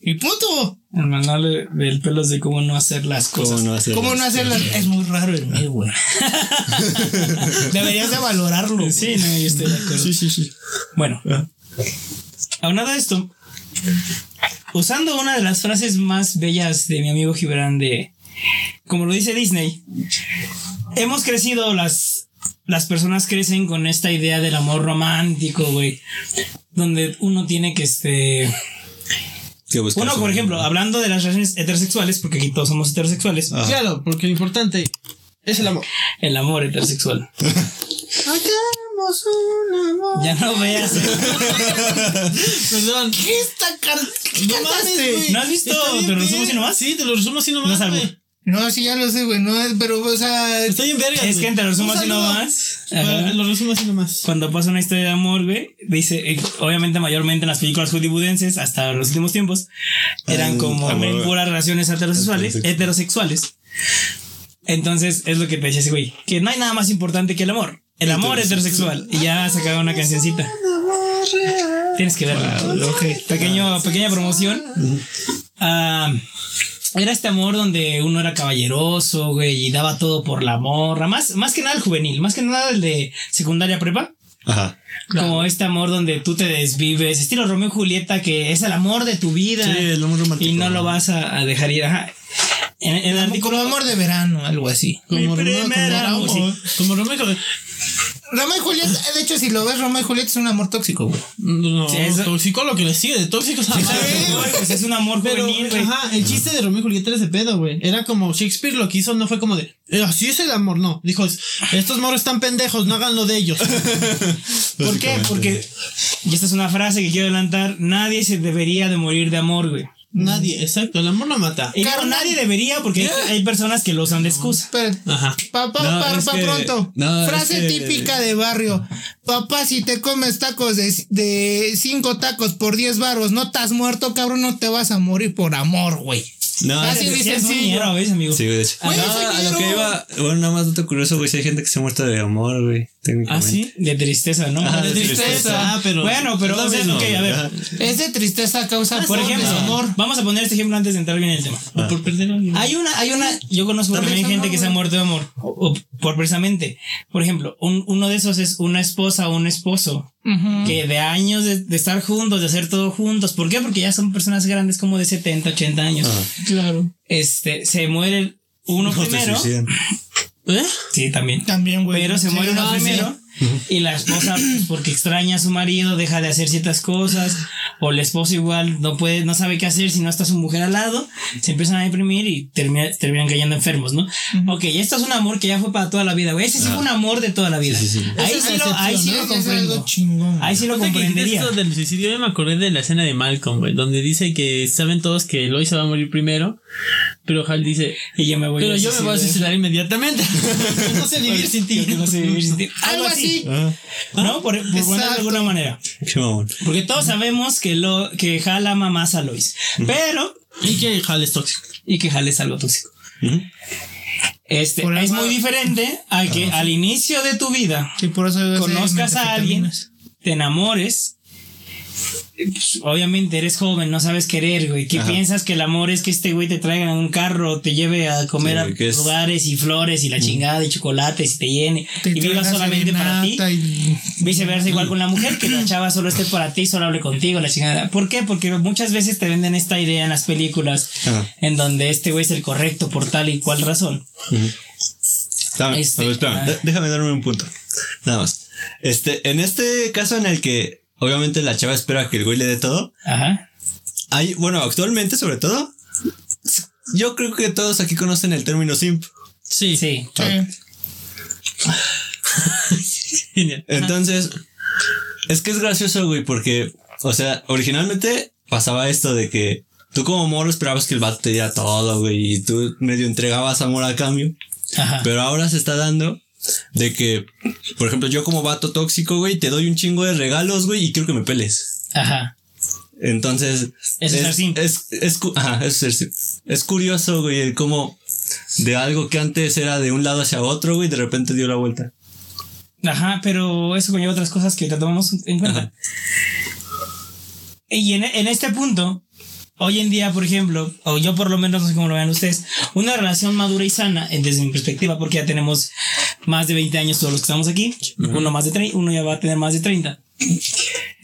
Y punto. El manual del pelos de cómo no hacer las ¿Cómo cosas. no hacer ¿Cómo no hacerla? Es muy raro en mí, güey. Deberías de valorarlo. Sí, no, yo estoy de acuerdo. Sí, sí, sí. Bueno, aunado a esto, usando una de las frases más bellas de mi amigo Gibran de, como lo dice Disney, hemos crecido, las, las personas crecen con esta idea del amor romántico, güey, donde uno tiene que, este, su- por ejemplo, hablando de las relaciones heterosexuales, porque aquí todos somos heterosexuales, Ajá. Claro, porque lo importante es el amor. el amor heterosexual. Hagamos un amor. Ya no veas. Perdón. ¿Qué esta carta? ¿Qué No mames, cantaste? güey. ¿No has visto Te lo resumo así nomás? Sí, te lo resumo así nomás. No güey. No, sí, ya lo sé, güey. No, es- pero, o sea. Está bien verga. Es que te lo resumo así nomás. Lo resumo así nomás. cuando pasa una historia de amor, güey, dice, eh, obviamente mayormente en las películas hollywoodenses, hasta los últimos tiempos, eran como amor. puras relaciones heterosexuales, Heterosexual. heterosexuales. Entonces, es lo que te decía ese güey, que no hay nada más importante que el amor. El amor heterosexual. Y ya sacaba una cancioncita. Tienes que verla. Pequeño, pequeña promoción. Ah, era este amor donde uno era caballeroso, güey, y daba todo por la morra. Más, más que nada el juvenil, más que nada el de secundaria prepa. Ajá. Como este amor donde tú te desvives, estilo Romeo y Julieta, que es el amor de tu vida. Sí, el amor romántico. Y no lo vas a, a dejar ir. Ajá. En, en el Como artículo. amor de verano, algo así. Mi Como Romeo, primer como, amor. como, como Romeo y Julieta. Romeo y Julieta, de hecho, si lo ves, Romeo y Julieta es un amor tóxico, güey. No, Sí, eso- tóxico lo que le sigue de tóxico. Güey, pues es un amor Pero, juvenil, güey. ajá, el chiste de Romeo y Julieta era ese pedo, güey. Era como Shakespeare lo que hizo, no fue como de, "Eh, así es el amor, no. Dijo, estos morros están pendejos, no hagan lo de ellos. ¿Por qué? Porque, y esta es una frase que quiero adelantar, nadie se debería de morir de amor, güey. Nadie, exacto, el amor no mata. Y no, nadie debería porque hay, hay personas que lo usan de excusa. Ajá. Papá, No, para, es para que- pronto. no, es Frase que- típica de barrio. Papá, si te comes tacos de, de cinco tacos por 10 baros, no estás muerto, cabrón, no te vas a morir por amor, güey. No, Así es- Sí, a veces, amigo. Sí, güey, de hecho. Güey, No, a lo que iba, bueno, nada más dato curioso, güey, si hay gente que se ha muerto de amor, güey. Ah, sí, de tristeza, ¿no? Ajá, De tristeza, ah, pero. Bueno, pero, es lo o sea, mismo. ok, a ver. Es de tristeza causa Por ejemplo, amor. vamos a poner este ejemplo antes de entrar bien en el tema. O por perder a alguien. Hay una, hay una, yo conozco también gente que se ha muerto de amor, o, o por precisamente, por ejemplo, un- uno de esos es una esposa o un esposo que de años de, de estar juntos, de hacer todo juntos, ¿por qué? Porque ya son personas grandes como de 70, 80 años. Claro. Este, se muere uno No primero. ¿Eh? Sí, también. También, güey. Pero se Sí, muere uno ah, sí. Y la esposa, pues, porque extraña a su marido, deja de hacer ciertas cosas, o el esposo igual no puede, no sabe qué hacer si no está su mujer al lado, se empiezan a deprimir y termina- terminan cayendo enfermos, ¿no? Ok, esto es un amor que ya fue para toda la vida, güey. Ese sí fue un amor de toda la vida. Ahí Esa es sí la lo, ahí sí lo comprendo. chingón. Ahí sí lo comprendería. esto del suicidio, yo me acordé de la escena de Malcolm, güey, donde dice que saben todos que Lois se va a morir primero, pero Hal dice, Y yo me voy pero yo me voy a suicidar inmediatamente. no sé vivir sin ti. No sé vivir sin ti. Algo así. ¿No? Por, por de alguna manera. Qué mamón. Porque todos sabemos que lo que Hal ama más a Lois. Pero Y que Hal es tóxico. y que Hal es algo tóxico. Este Por es algo- muy diferente a que al inicio de tu vida Sí, por eso conozcas a alguien, te enamores. Obviamente eres joven, no sabes querer, güey. ¿Qué Ajá. piensas que el amor es que este güey te traiga un carro, te lleve a comer Sí, a lugares y flores y la chingada y chocolates y te llene Te y viva solamente para ti? y- Viceversa, igual con la mujer, que la chava solo esté para ti, solo hable contigo, la chingada. ¿Por qué? Porque muchas veces te venden esta idea en las películas Ajá. en donde este güey es el correcto por tal y cual razón. Dame, Este, a ver, espérame, ah. déjame darme un punto. Nada más. Este, en este caso en el que obviamente la chava espera que el güey le dé todo, Ajá. hay, bueno, actualmente sobre todo, yo creo que todos aquí conocen el término simp. Sí, Sí. Entonces, es que es gracioso, güey, porque, o sea, originalmente pasaba esto de que tú como morro esperabas que el vato te diera todo, güey, y tú medio entregabas amor a cambio. Ajá. Pero ahora se está dando de que, por ejemplo, yo como vato tóxico, güey, te doy un chingo de regalos, güey, y quiero que me peles. Ajá. Entonces, es es, es, ajá, es curioso, güey, el cómo de algo que antes era de un lado hacia otro, güey, de repente dio la vuelta. Ajá, pero eso conlleva otras cosas que te tomamos en cuenta. Ajá. Y en, en este punto, hoy en día, por ejemplo, o yo por lo menos, no sé cómo lo vean ustedes, una relación madura y sana, eh, desde mi perspectiva, porque ya tenemos más de 20 años todos los que estamos aquí, uno más de 30, uno ya va a tener más de 30.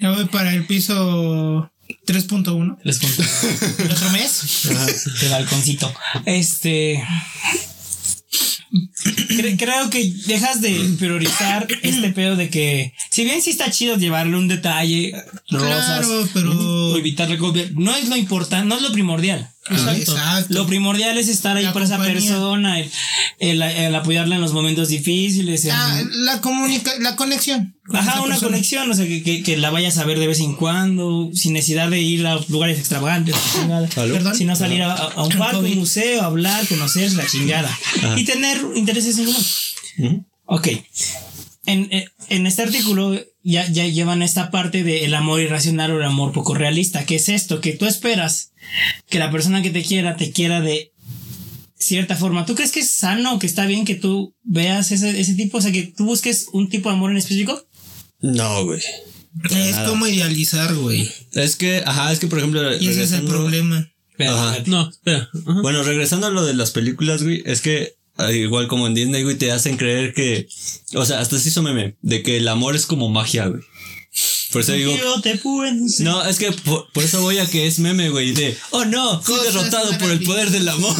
Ya voy para el piso 3.1. Les cuento. El otro mes. de balconcito. Este. Cre- creo que dejas de priorizar este pedo de que, si bien sí está chido llevarle un detalle, rosas, Claro, pero- o copia, no es lo importante, no es lo primordial. Exacto. Lo primordial es estar ahí La para esa persona, el, el- el apoyarla en los momentos difíciles. el- Ah, la comunica la conexión. con Ajá, una persona. conexión, o sea, que, que, que la vayas a ver de vez en cuando, sin necesidad de ir a lugares extravagantes, la chingada. Sino salir a, a un parque, un museo, hablar, conocer la chingada y tener intereses en común. Ok. En, en- en este artículo ya, ya llevan esta parte del amor irracional o el amor poco realista. que es esto? Que tú esperas que la persona que te quiera te quiera de cierta forma. ¿Tú crees que es sano, que está bien que tú veas ese, ese tipo? O sea, que tú busques un tipo de amor en específico. No, güey. Es como idealizar, güey. Es que, ajá, es que por ejemplo. Y ese es el problema. Ajá. No, espera. Ajá. Bueno, regresando a lo de las películas, güey, es que igual como en Disney, güey, te hacen creer que, o sea, hasta se hizo meme, de que el amor es como magia, güey. Por eso digo, Yo te puedo no, es que por, por eso voy a que es meme, güey, de, oh no, fui derrotado por el poder del amor.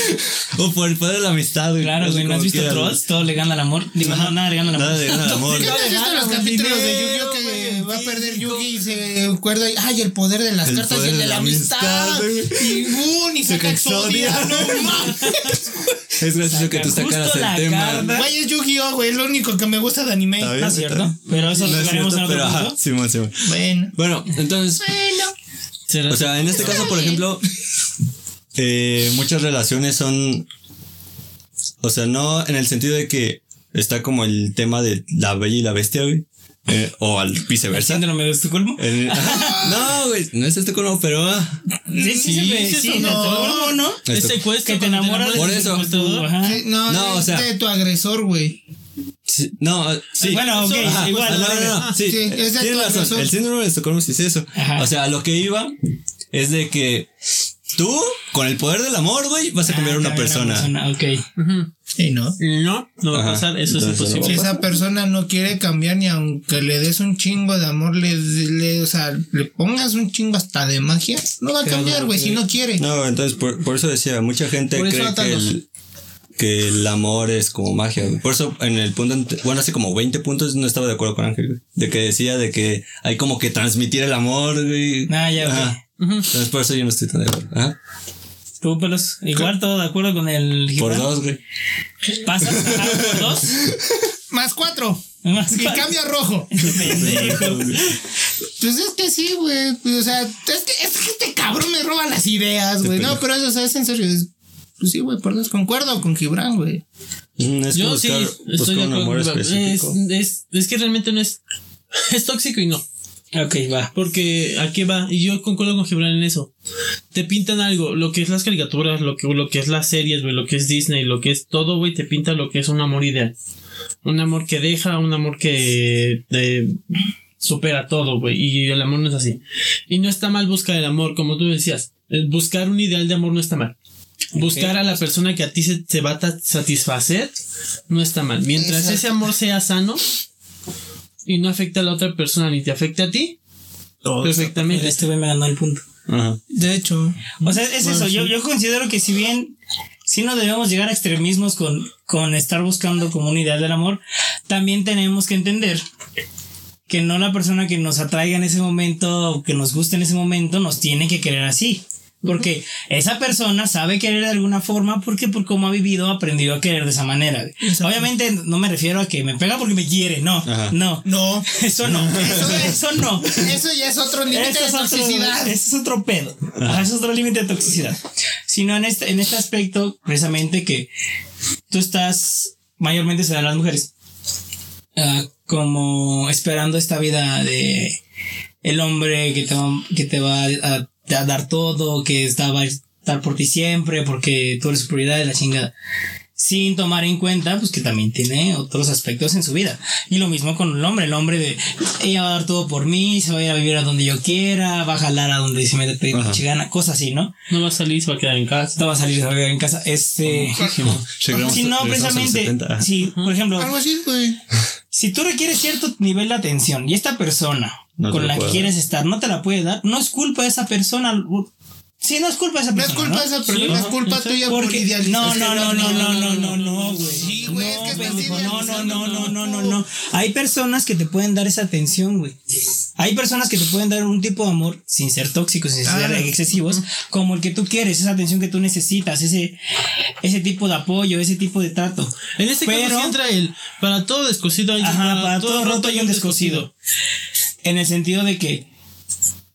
o por el poder de la amistad, güey. Claro, No güey, ¿no has visto. Trolls? Todo le gana al amor. Digo, no, nada le gana al amor. Nada de nada de amor. ¿Qué no has visto los capítulos de Yu-Gi-Oh que va a perder Yugi y se acuerda y ay el poder de las El cartas y el de la amistad amistad, y boom y saca Exodia. No mames Es gracioso que tú sacaras la el tema. güey es Yu-Gi-Oh güey es lo único que me gusta de anime No es está cierto. Pero eso No lo es tocaremos en otro pero ajá, punto. Simón, Simón. bueno Bueno, entonces, bueno ¿Será O sea, en este caso, por ejemplo, eh, muchas relaciones son. O sea, no en el sentido de que está como el tema de la bella y la bestia, güey. eh, o al viceversa. Síndrome de Estocolmo. En- no, güey, no es este colmo, pero. ah, Sí, sí, Sí, sí, sí, sí, no. Estocolmo, ¿no? Es esto- secuestro. Que te enamoras Por de eso. tu secuestrador. Ajá. Sí, no, No, o sea- de tu agresor, güey. Sí, no, ah, sí. Bueno, ok, Ajá, igual. no, no, no, sí, Sí, es de tienes razón. El síndrome de Estocolmo sí es eso. Ajá. O sea, a lo que iba es de que tú, con el poder del amor, güey, vas a cambiar a Ah, una cambiar a persona. Ok. Sí, ¿no? No, no va a pasar, eso es imposible. Si esa persona no quiere cambiar ni aunque le des un chingo de amor, le, le- o sea, le pongas un chingo hasta de magia, no va a cambiar, güey, si no quiere. No, entonces por, por eso decía, mucha gente Por cree que el, que el amor es como magia. güey. Por eso en el punto, bueno, hace como 20 puntos no estaba de acuerdo con Ángel, güey. de que decía de que hay como que transmitir el amor, güey. Ah, ya. Ajá. Entonces por eso yo no estoy tan de acuerdo. Ajá. Tú, pelos, igual todo de acuerdo con el Por Gibran? dos, güey. ¿Pasas? Por dos. Más cuatro. Más Y cuatro. cambia a rojo. Pues es que sí, güey. O sea, es que, es que este cabrón me roba las ideas, güey. No, pero eso, o sea, es en serio. es- pues sí, güey, por dos concuerdo con Gibran, güey. Mm, Es que Yo sí, estoy de acuerdo. Es, específico. es, es que realmente no es. Es tóxico y no. Ok, va. Porque aquí va, y yo concuerdo con Gibran en eso. Te pintan algo, lo que es las caricaturas, lo que, lo que es las series, güey, lo que es Disney, lo que es todo, güey, te pinta lo que es un amor ideal. Un amor que deja, un amor que eh, supera todo, güey. Y el amor no es así. Y no está mal buscar el amor, como tú decías. El buscar un ideal de amor no está mal. Buscar a la persona que a ti se, se va a satisfacer no está mal. Mientras Exacto. ese amor sea sano y no afecta a la otra persona ni te afecte a ti, perfectamente. Este güey me ganó el punto. Ajá. De hecho, O sea, es eso. Yo, yo considero que si bien si no debemos llegar a extremismos con, con estar buscando como un ideal del amor, también tenemos que entender que no la persona que nos atraiga en ese momento o que nos guste en ese momento nos tiene que querer así. Porque esa persona sabe querer de alguna forma porque por cómo ha vivido ha aprendido a querer de esa manera. Obviamente no me refiero a que me pega porque me quiere, no, Ajá. no, no. eso no, eso, eso no. Eso ya es otro límite de es, otro, toxicidad. eso es otro pedo. Ajá, eso es otro límite de toxicidad. Sino en este, en este aspecto, precisamente que tú estás, mayormente se dan las mujeres, ah, como esperando esta vida de el hombre que te va, que te va a, a dar todo, que está, va a estar por ti siempre, porque tú eres su prioridad de la chingada. Sin tomar en cuenta, pues que también tiene otros aspectos en su vida. Y lo mismo con el hombre. El hombre de ella va a dar todo por mí, se va a ir a vivir a donde yo quiera, va a jalar a donde se me dé Ajá. chingana, cosas así, ¿no? No va a salir, se va a quedar en casa. No va a salir, se va a quedar en casa. Este. Si no, precisamente. 70. Ajá. Si, por ejemplo, Algo así, güey. Si tú requieres cierto nivel de atención y esta persona No con la que quieres estar no te la puede dar, no es culpa de esa persona. Sí, no es culpa de esa persona. No es culpa esa persona, ¿no? es culpa tuya por idealizar. No, no, no, no, no, no, no, no, güey. No, no, no, no, no, no, no. Hay personas que te pueden dar esa atención, güey. Hay personas que te pueden dar un tipo de amor sin ser tóxicos, sin ser excesivos, como el que tú quieres, esa atención que tú necesitas, ese, ese tipo de apoyo, ese tipo de trato. En este caso entra el para todo descosido hay para, todo, roto hay un descosido. En el sentido de que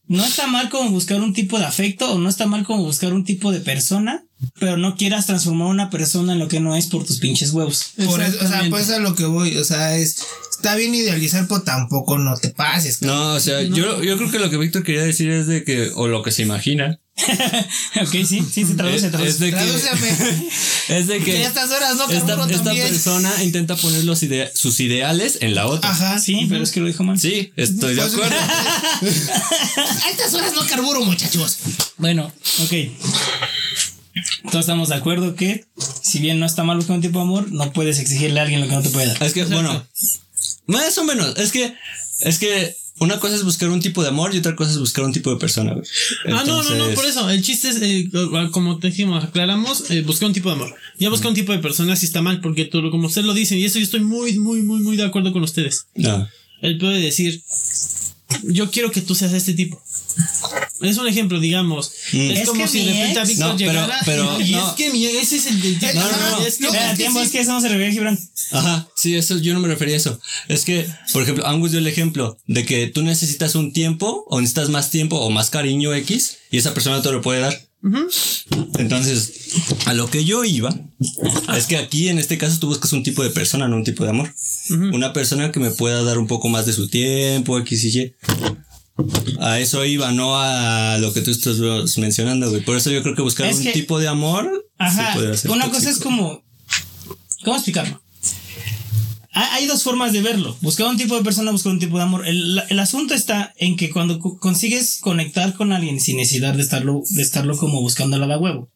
no está mal como buscar un tipo de afecto o no está mal como buscar un tipo de persona, pero no quieras transformar a una persona en lo que no es por tus pinches huevos. Por eso, o sea, pues a lo que voy, o sea, es está bien idealizar, pero tampoco no te pases. cabrón. No, o sea, yo, yo creo que lo que Víctor quería decir es de que, o lo que se imagina, ok, sí, sí, se traduce, traduce. es de que, es de que que a estas horas no esta, carburo esta persona intenta poner los idea- sus ideales en la otra. Ajá. Sí, pero es que lo dijo mal. Sí, estoy de Pues, acuerdo. A estas horas no carburo, muchachos. Bueno, ok. Todos estamos de acuerdo que si bien no está mal buscar un tipo de amor, no puedes exigirle a alguien lo que no te puede dar. Es que, bueno, más o menos, es que, es que una cosa es buscar un tipo de amor y otra cosa es buscar un tipo de persona, güey. Ah, no, no, no, por eso. El chiste es, eh, como te dijimos, aclaramos, eh, buscar un tipo de amor. Ya buscar un tipo de persona si está mal, porque tú, como ustedes lo dicen, y eso yo estoy muy, muy, muy, muy de acuerdo con ustedes. No. Él puede decir, yo quiero que tú seas este tipo. Es un ejemplo, digamos. Mm. Es, Es como que si de repente a Víctor No, llegara. pero y no. es que mi ese es el. el- No, no, no. Es que, Espera, es que tiempo, sí. es que eso no se refiere a Gibran. Ajá, sí, eso yo no me refería a eso. Es que, por ejemplo, Angus dio el ejemplo de que tú necesitas un tiempo o necesitas más tiempo o más cariño X y esa persona te lo puede dar. Entonces, a lo que yo iba es que aquí en este caso tú buscas un tipo de persona, no un tipo de amor. Una persona que me pueda dar un poco más de su tiempo, X y Y. A eso iba, no a lo que tú estás mencionando, güey. Por eso yo creo que buscar Es un que- tipo de amor. Ajá. Una cosa es como. ¿Cómo explicarlo? Ha- Hay dos formas de verlo. Buscar un tipo de persona, buscar un tipo de amor. El, el asunto está en que cuando co- consigues conectar con alguien sin necesidad de estarlo, de estarlo como buscando a la huevo,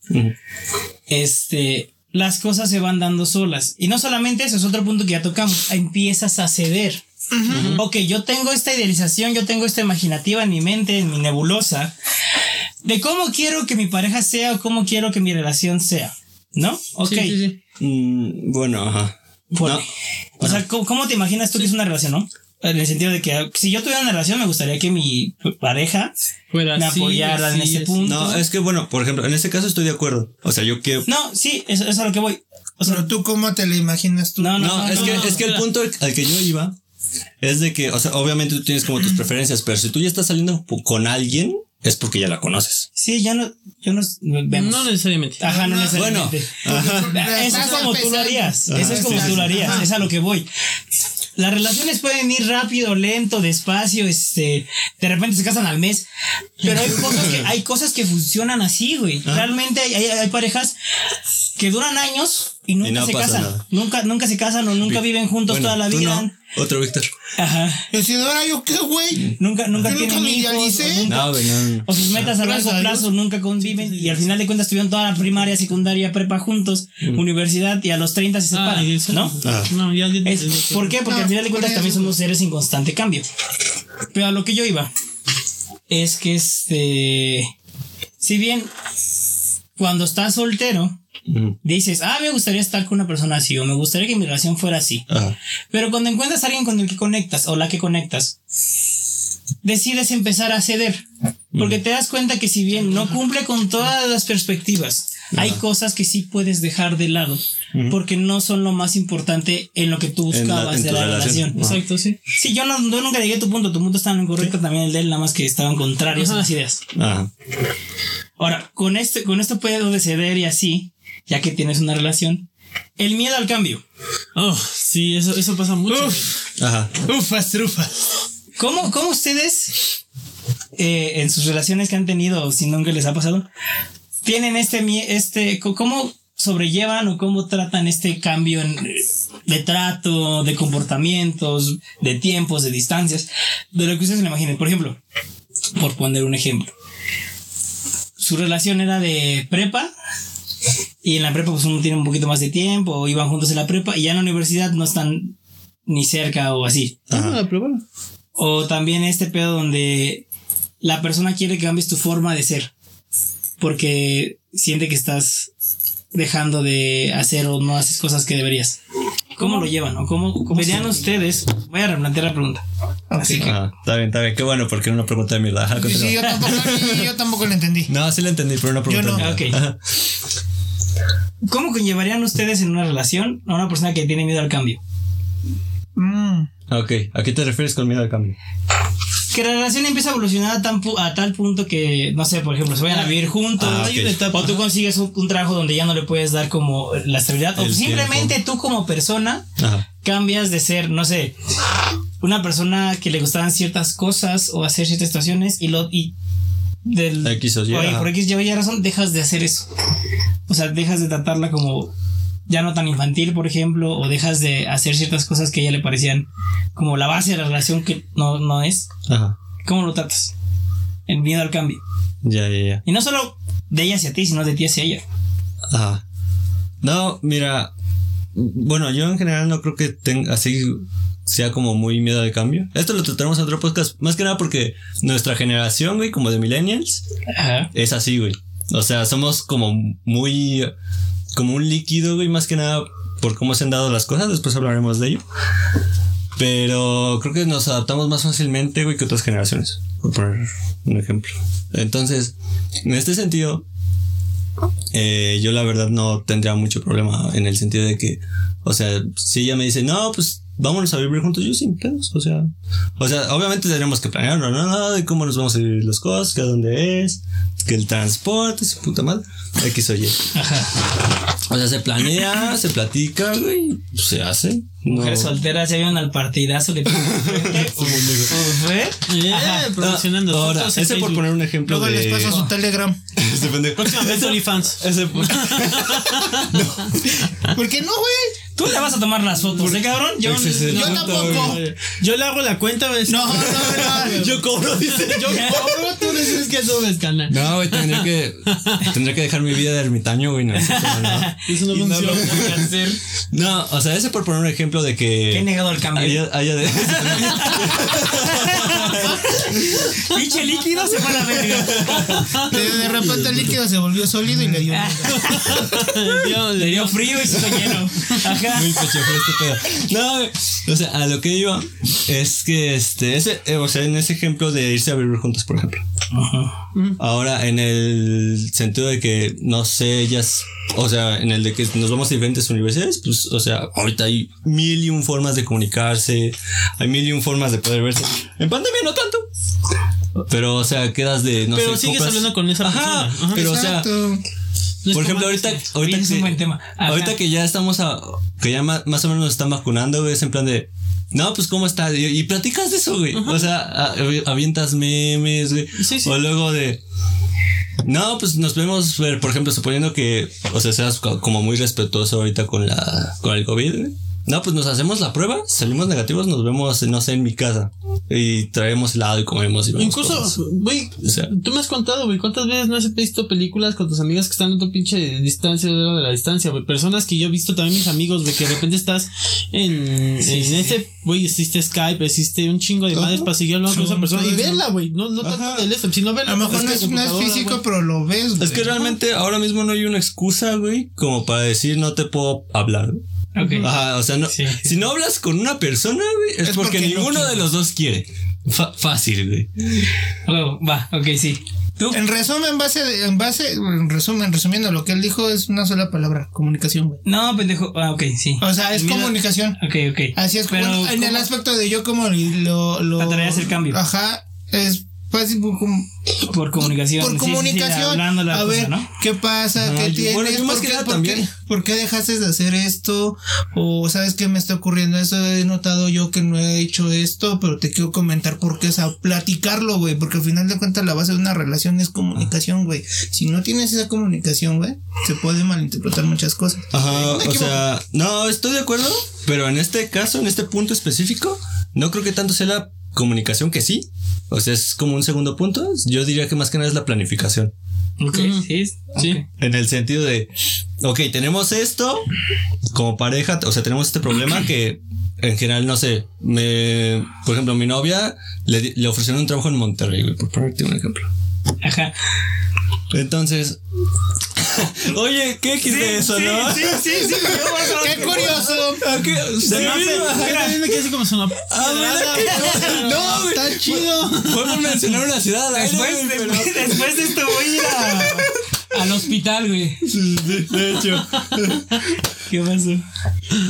este, las cosas se van dando solas. Y no solamente eso, es otro punto que ya tocamos. Empiezas a ceder. Ok, yo tengo esta idealización, yo tengo esta imaginativa en mi mente, en mi nebulosa, de cómo quiero que mi pareja sea o cómo quiero que mi relación sea. ¿No? Ok. Sí, sí, sí. Mm, bueno, ajá. No. O sea, ¿cómo, cómo te imaginas tú que es una relación, no? En el sentido de que si yo tuviera una relación, me gustaría que mi pareja Fuera me así, apoyara en ese punto. No, es que bueno, por ejemplo, en este caso estoy de acuerdo. O sea, yo que. No, sí, eso, eso es a lo que voy. O sea, Pero tú, ¿cómo te lo imaginas tú? no, no, No, no, es, no, que, no, es que el espera. punto al que yo iba es de que, o sea, obviamente tú tienes como tus preferencias, pero si tú ya estás saliendo con alguien, es porque ya la conoces. Sí, ya no, yo no vemos. No necesariamente. Ajá, no No, necesariamente. Eso es como tú lo harías. Eso es como tú lo harías. Es a lo que voy. Las relaciones pueden ir rápido, lento, despacio, este, de repente se casan al mes, pero hay cosas que, hay cosas que funcionan así, güey. Realmente hay, hay, hay parejas que duran años y nunca Y no se casan. nada. Nunca, nunca se casan o nunca viven juntos Bueno, toda la vida. no. Otro Víctor. Ajá. Yo si ahora yo qué, güey. Nunca, nunca Yo nunca tienen me hijos. idealicé. o nunca- No, güey, no, no. o sus metas a Gracias largo a Dios. plazo nunca conviven y al final de cuentas tuvieron toda la primaria, secundaria, prepa juntos, universidad y a los 30 se Ah, separan, y ¿no? Ah. No, ya. ya- Es- ya- ¿Por qué? Porque No, al final de cuentas por también eso. somos seres en constante cambio. Pero a lo que yo iba es que este, si bien cuando estás soltero. Dices, ah, me gustaría estar con una persona así o me gustaría que mi relación fuera así. Ajá. Pero cuando encuentras a alguien con el que conectas o la que conectas, decides empezar a ceder. Porque te das cuenta que si bien no cumple con todas las perspectivas, hay cosas que sí puedes dejar de lado. Porque no son lo más importante en lo que tú En la- buscabas en de la relación. relación. Ajá. Exacto, sí. Sí, yo, no, yo nunca llegué a tu punto. Tu punto estaba en correcto también el de él, nada más que estaban contrarios a las ideas. Ajá. Ahora, con este, con esto puedes ceder y así, ya que tienes una relación. El miedo al cambio. Oh, sí, eso, eso pasa mucho. güey. Ajá. Ufas, trufas. ¿Cómo, cómo ustedes, eh, en sus relaciones que han tenido, si nunca les ha pasado, tienen este, este, cómo sobrellevan o cómo tratan este cambio en, de trato, de comportamientos, de tiempos, de distancias, de lo que ustedes se imaginen? Por ejemplo, por poner un ejemplo, su relación era de prepa. Y en la prepa pues uno tiene un poquito más de tiempo, o iban juntos en la prepa y ya en la universidad no están ni cerca o así. Ah, pero bueno. O también este pedo donde la persona quiere que cambies tu forma de ser. Porque siente que estás dejando de hacer o no haces cosas que deberías. ¿Cómo, lo llevan? ¿O cómo, cómo verían ustedes? Voy a replantear la pregunta. Así que, Ajá. Está bien, está bien. Qué bueno, porque era una pregunta de mierda. Sí, sí, yo tampoco, yo tampoco lo entendí. No, sí la entendí, pero una pregunta. Yo no. de. ¿Cómo conllevarían ustedes en una relación a una persona que tiene miedo al cambio? Mm. Ok, ¿a qué te refieres con miedo al cambio? Que la relación empieza a evolucionar a, tan pu- a tal punto que, no sé, por ejemplo, se vayan a vivir juntos. Ah, O tú consigues un, un trabajo donde ya no le puedes dar como la estabilidad. O simplemente tiempo. tú como persona Ajá. cambias de ser, no sé, una persona que le gustaban ciertas cosas o hacer ciertas situaciones y lo y del X o Y, por X y Y razón dejas de hacer eso. O sea, dejas de tratarla como ya no tan infantil, por ejemplo, o dejas de hacer ciertas cosas que a ella le parecían como la base de la relación que no, no es. Ajá. ¿Cómo lo tratas? El miedo al cambio. Ya, ya, ya. Y no solo de ella hacia ti, sino de ti hacia ella. Ajá. No, mira. Bueno, yo en general no creo que tenga así sea como muy miedo al cambio. Esto lo trataremos en otro podcast. Más que nada porque nuestra generación, güey, como de millennials, Ajá. es así, güey. O sea, somos como muy. como un líquido, güey, más que nada por cómo se han dado las cosas. Después hablaremos de ello. Pero creo que nos adaptamos más fácilmente, güey, que otras generaciones. Por poner un ejemplo. Entonces, en este sentido, eh, yo la verdad no tendría mucho problema en el sentido de que, o sea, si ella me dice, no, pues vámonos a vivir juntos, yo sin pedos, o sea, o sea, obviamente tenemos que planear, no, no, no, de cómo nos vamos a vivir las cosas, que a dónde es, que el transporte, su puta madre, X o Y. O sea, se planea, se platica, güey, pues, se hace. No. Mujeres solteras ya iban al partidazo de ¿Fue? Eh, promocionando. Ahora, ese por poner un ejemplo Luego de... les paso su Telegram. Este pendejo. Próximamente OnlyFans. Ese por- ¿Por qué no, güey? Tú le vas a tomar las fotos, ¿eh, cabrón? Yo, el Yo tampoco. güey. Yo le hago la cuenta, ¿ves? No, no, no. Yo cobro, dice. Yo cobro, tú dices que subes, canal. No, güey, tendría que, tendría que dejar mi vida de ermitaño, güey. No, eso no. Eso no no lo hacer. O sea, ese por poner un ejemplo de que. Qué negado al cambio. Haya, haya de. Pinche líquido se fue a la verga. De, de repente el líquido se volvió sólido y le dio. Dios, Le dio frío y se hizo lleno. Ajá. Muy pecho este pedo. No, güey. O sea, a lo que iba es que este, ese, eh, o sea, en ese ejemplo de irse a vivir juntos, por ejemplo. Ahora, en el sentido de que, no sé, ellas, o sea, en el de que nos vamos a diferentes universidades, pues, o sea, ahorita hay mil y un formas de comunicarse, hay mil y un formas de poder verse. En pandemia no tanto. Pero, o sea, quedas de, no Pero sé, sigues hablando con esa Ajá, persona. Ajá. pero, o sea, Por ejemplo, ahorita, ahorita un que, buen tema. Ajá. ahorita que ya estamos a, que ya más, o menos nos están vacunando, güey, es en plan de, no, pues cómo está, y, y platicas de eso, güey. O sea, a- avientas memes, güey. Sí, sí. O luego de, no, pues nos podemos ver, por ejemplo, suponiendo que, o sea, seas co- como muy respetuoso ahorita con la, con el COVID, güey. No, pues nos hacemos la prueba, salimos negativos, nos vemos, no sé, en mi casa. Y traemos helado y comemos y Incluso, güey, O sea. tú me has contado, güey, ¿cuántas veces no has visto películas con tus amigas que están en tu pinche distancia de la distancia, güey? Personas que yo he visto también mis amigos, güey, que de repente estás en, en ese, güey, existe Skype, existe un chingo de madres para seguir hablando con esa persona y Sí, verla, güey. No, no tanto Ajá. del este, sino verla. A lo mejor Es no es, no es físico, pero lo ves, güey. Es que realmente ahora mismo no hay una excusa, güey, como para decir no te puedo hablar. güey. Ajá, o sea, no, Sí. si no hablas con una persona, güey, es, Es porque, porque no ninguno de los dos quiere. Fácil, güey. Luego, va, ok, sí. Tú. En resumen, en base, de- en base, en resumen, resumiendo lo que él dijo es una sola palabra, comunicación, güey. No, pendejo. Ah, ok, sí. O sea, es Mira- comunicación. Ok, ok. Así es, Pero, bueno, en el aspecto de yo como lo... lo Tratarías el cambio. Ajá, es fácil como- Por comunicación. por sí, sí, sí, comunicación. hablando la a cosa, ver, ¿no? ¿qué pasa? ¿Qué yo- tienes? bueno, yo más ¿Por que qué- nada por también. qué- ¿Por qué dejaste de hacer esto? O sabes que me está ocurriendo eso, he notado yo que no he hecho esto, pero te quiero comentar por qué, o sea, platicarlo, güey, porque al final de cuentas la base de una relación es comunicación, güey. Si no tienes esa comunicación, güey, se puede malinterpretar muchas cosas. Ajá, o sea, no, estoy de acuerdo, pero en este caso, en este punto específico, no creo que tanto sea la comunicación que sí. O sea, es como un segundo punto. Yo diría que más que nada es la planificación. Ok, sí. En el sentido de, ok, tenemos esto como pareja, o sea, tenemos este problema que en general, no sé, me, por ejemplo, mi novia le, le ofrecieron un trabajo en Monterrey, güey, por ponerte un ejemplo. Ajá. Entonces, oye, ¿qué X de eso, sí, no? Sí, sí, sí. ¡Qué curioso! ¿A qué? Se me hace- también me quedé así como sonó. Ah, ¿verdad que no? Está chido. Fue por mencionar una ciudad después, después de esto voy a ir a- al hospital, güey. Sí, sí, de hecho. ¿Qué pasó?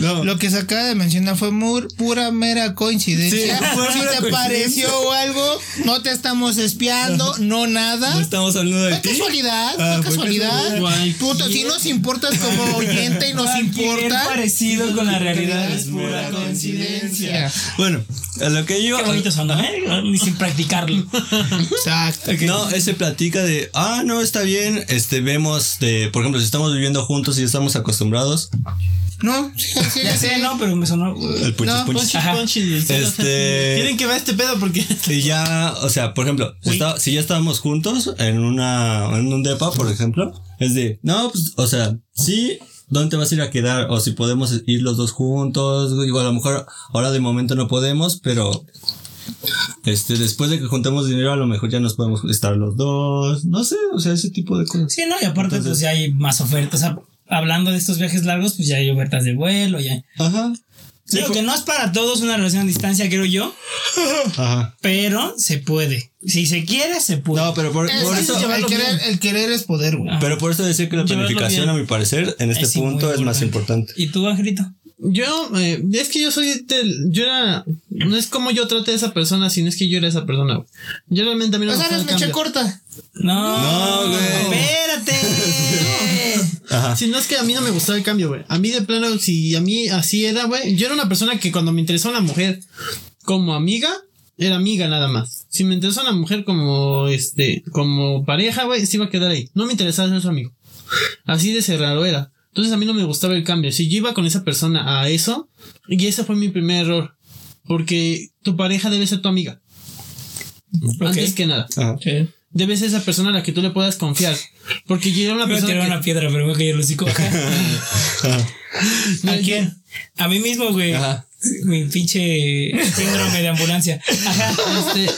No. Lo que se acaba de mencionar fue muy, pura mera coincidencia. Sí, si te coincidencia. pareció algo, no te estamos espiando, no nada. No estamos hablando de Fue ti. casualidad, Ah, fue casualidad. Puto, si nos importas como oyente y nos Cualquier importa. parecido con la realidad Es pura coincidencia. Bueno, a lo que yo. Qué bonito sonó, ¿eh? Ni sin practicarlo. Exacto. No, ese platica de, ah, no, está bien, este, vemos de, por ejemplo, si estamos viviendo juntos y estamos acostumbrados, No, sí, sí, Ya sí. sé, no, pero me sonó. el punchis No, punchis. Punchy. Este- Tienen que ver este pedo porque. Y ya, o sea, por ejemplo, si, está- si ya estábamos juntos en una, en un depa, por ejemplo, es de, no, pues, o sea, sí, ¿dónde te vas a ir a quedar? O si podemos ir los dos juntos, digo, a lo mejor ahora de momento no podemos, pero, este, después de que juntemos dinero, a lo mejor ya nos podemos estar los dos, no sé, o sea, ese tipo de cosas. Sí, no, y aparte, pues ya hay más ofertas. O sea, hablando de estos viajes largos, pues ya hay ofertas de vuelo, ya. Ajá. Digo que no es para todos una relación a distancia, creo yo, Ajá. pero se puede. Si se quiere, se puede. No, pero por, Es- por es eso. el, querer, el querer es poder, güey. Pero por eso decir que la planificación, a mi parecer, en este Es sí, punto es más importante. importante. ¿Y tú, Angelito? Yo, eh, es que yo soy del, yo era, no es como yo traté a esa persona, sino es que yo era esa persona, güey. Yo realmente a mí no O me sea, gustaba eres mecha corta. No, No, güey. Espérate. Ajá. Si no es que a mí no me gustaba el cambio, güey. A mí de plano, si a mí así era, güey. Yo era una persona que cuando me interesó una mujer como amiga, era amiga nada más. Si me interesó una mujer como, este, como pareja, güey, se iba a quedar ahí. No me interesaba ser su amigo. Así de cerrado era. Entonces a mí no me gustaba el cambio. Si yo iba con esa persona a eso, y ese fue mi primer error. Porque tu pareja debe ser tu amiga. Antes que nada. Ajá. Debe ser esa persona a la que tú le puedas confiar. Porque yo era una Me voy a persona. que- una piedra, pero me voy a hocico. ¿A quién? A mí mismo, güey. Ajá. Mi pinche síndrome de ambulancia. Ajá. Este,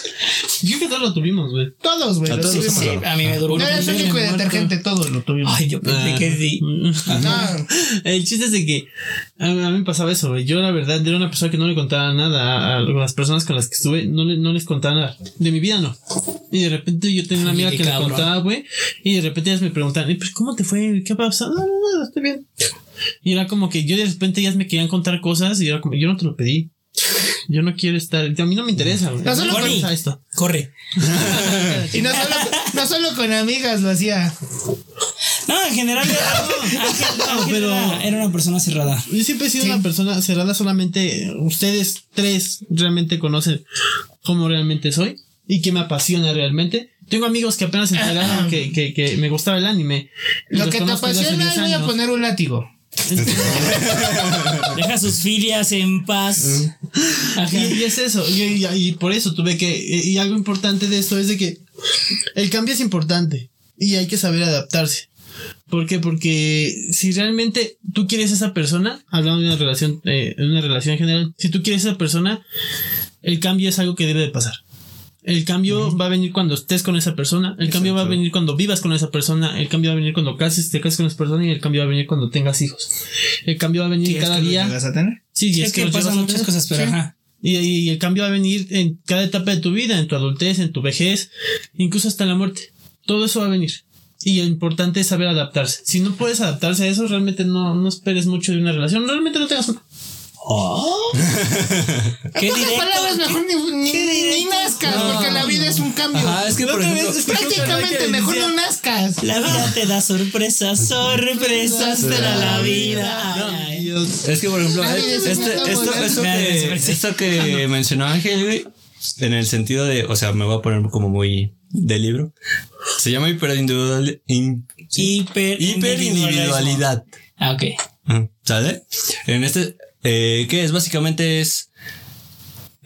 yo que todos lo tuvimos, güey. Todos, güey. Todos tuvimos. Sí, a mí me duró. No eres único y detergente, todos lo tuvimos. Ay, yo pensé que sí. No, El chiste es de que a mí, me pasaba eso, güey. Yo, la verdad, era una persona que no le contaba nada a, a las personas con las que estuve. No, le- no les contaba nada. De mi vida, no. Y de repente yo tenía una amiga que le contaba, güey. Y de repente ellas me preguntaban, "¿Y, pues, ¿cómo te fue? ¿Qué ha pasado? No, no, no, estoy bien. Y era como que yo de repente ellas me querían contar cosas y era como, yo no te lo pedí. Yo no quiero estar. A mí no me interesa, güey. No, solo me con- esto. Corre. y no solo, no solo con amigas lo hacía. No, en general era, Ángel pero- era, una persona cerrada. Yo siempre he sido una persona cerrada, solamente ustedes tres realmente conocen cómo realmente soy y que me apasiona realmente. Tengo amigos que apenas se enteraron que, que, que me gustaba el anime. Lo que te apasiona, 10 voy a poner un látigo. Deja sus filias en paz. Y, es eso, y, por eso tuve que, y algo importante de esto es de que el cambio es importante y hay que saber adaptarse. ¿Por qué? Porque si realmente tú quieres a esa persona, hablando de una relación, eh, una relación en general, si tú quieres a esa persona, el cambio es algo que debe de pasar. El cambio va a venir cuando estés con esa persona, el cambio va a venir cuando vivas con esa persona, el cambio va a venir cuando cases, te cases con esa persona y el cambio va a venir cuando tengas hijos. El cambio va a venir cada que lo día. llegas a tener. Sí, y es, que pasan muchas tener. cosas, pero Sí. ajá. Y, y el cambio va a venir en cada etapa de tu vida, en tu adultez, en tu vejez, incluso hasta la muerte. Todo eso va a venir. Y lo importante es saber adaptarse. Si no puedes adaptarse a eso, realmente no, no esperes mucho de una relación. Realmente no tengas una. Qué En directo. palabras, mejor ni, ni, ni nazcas, porque la vida es un cambio. Ajá, es que por ejemplo. Prácticamente mejor no nazcas. La vida te da sorpresas, sorpresas te da la vida. Ay, ay. Es que por ejemplo, este, está esto, esto que, esto que mencionó Ángel, en el sentido de, o sea, me voy a poner como muy de libro. Se llama hiperindividual, in- Hiper hiperindividualidad. Ah, ok. Ajá, ¿Sale? En este, eh, ¿qué es? Básicamente es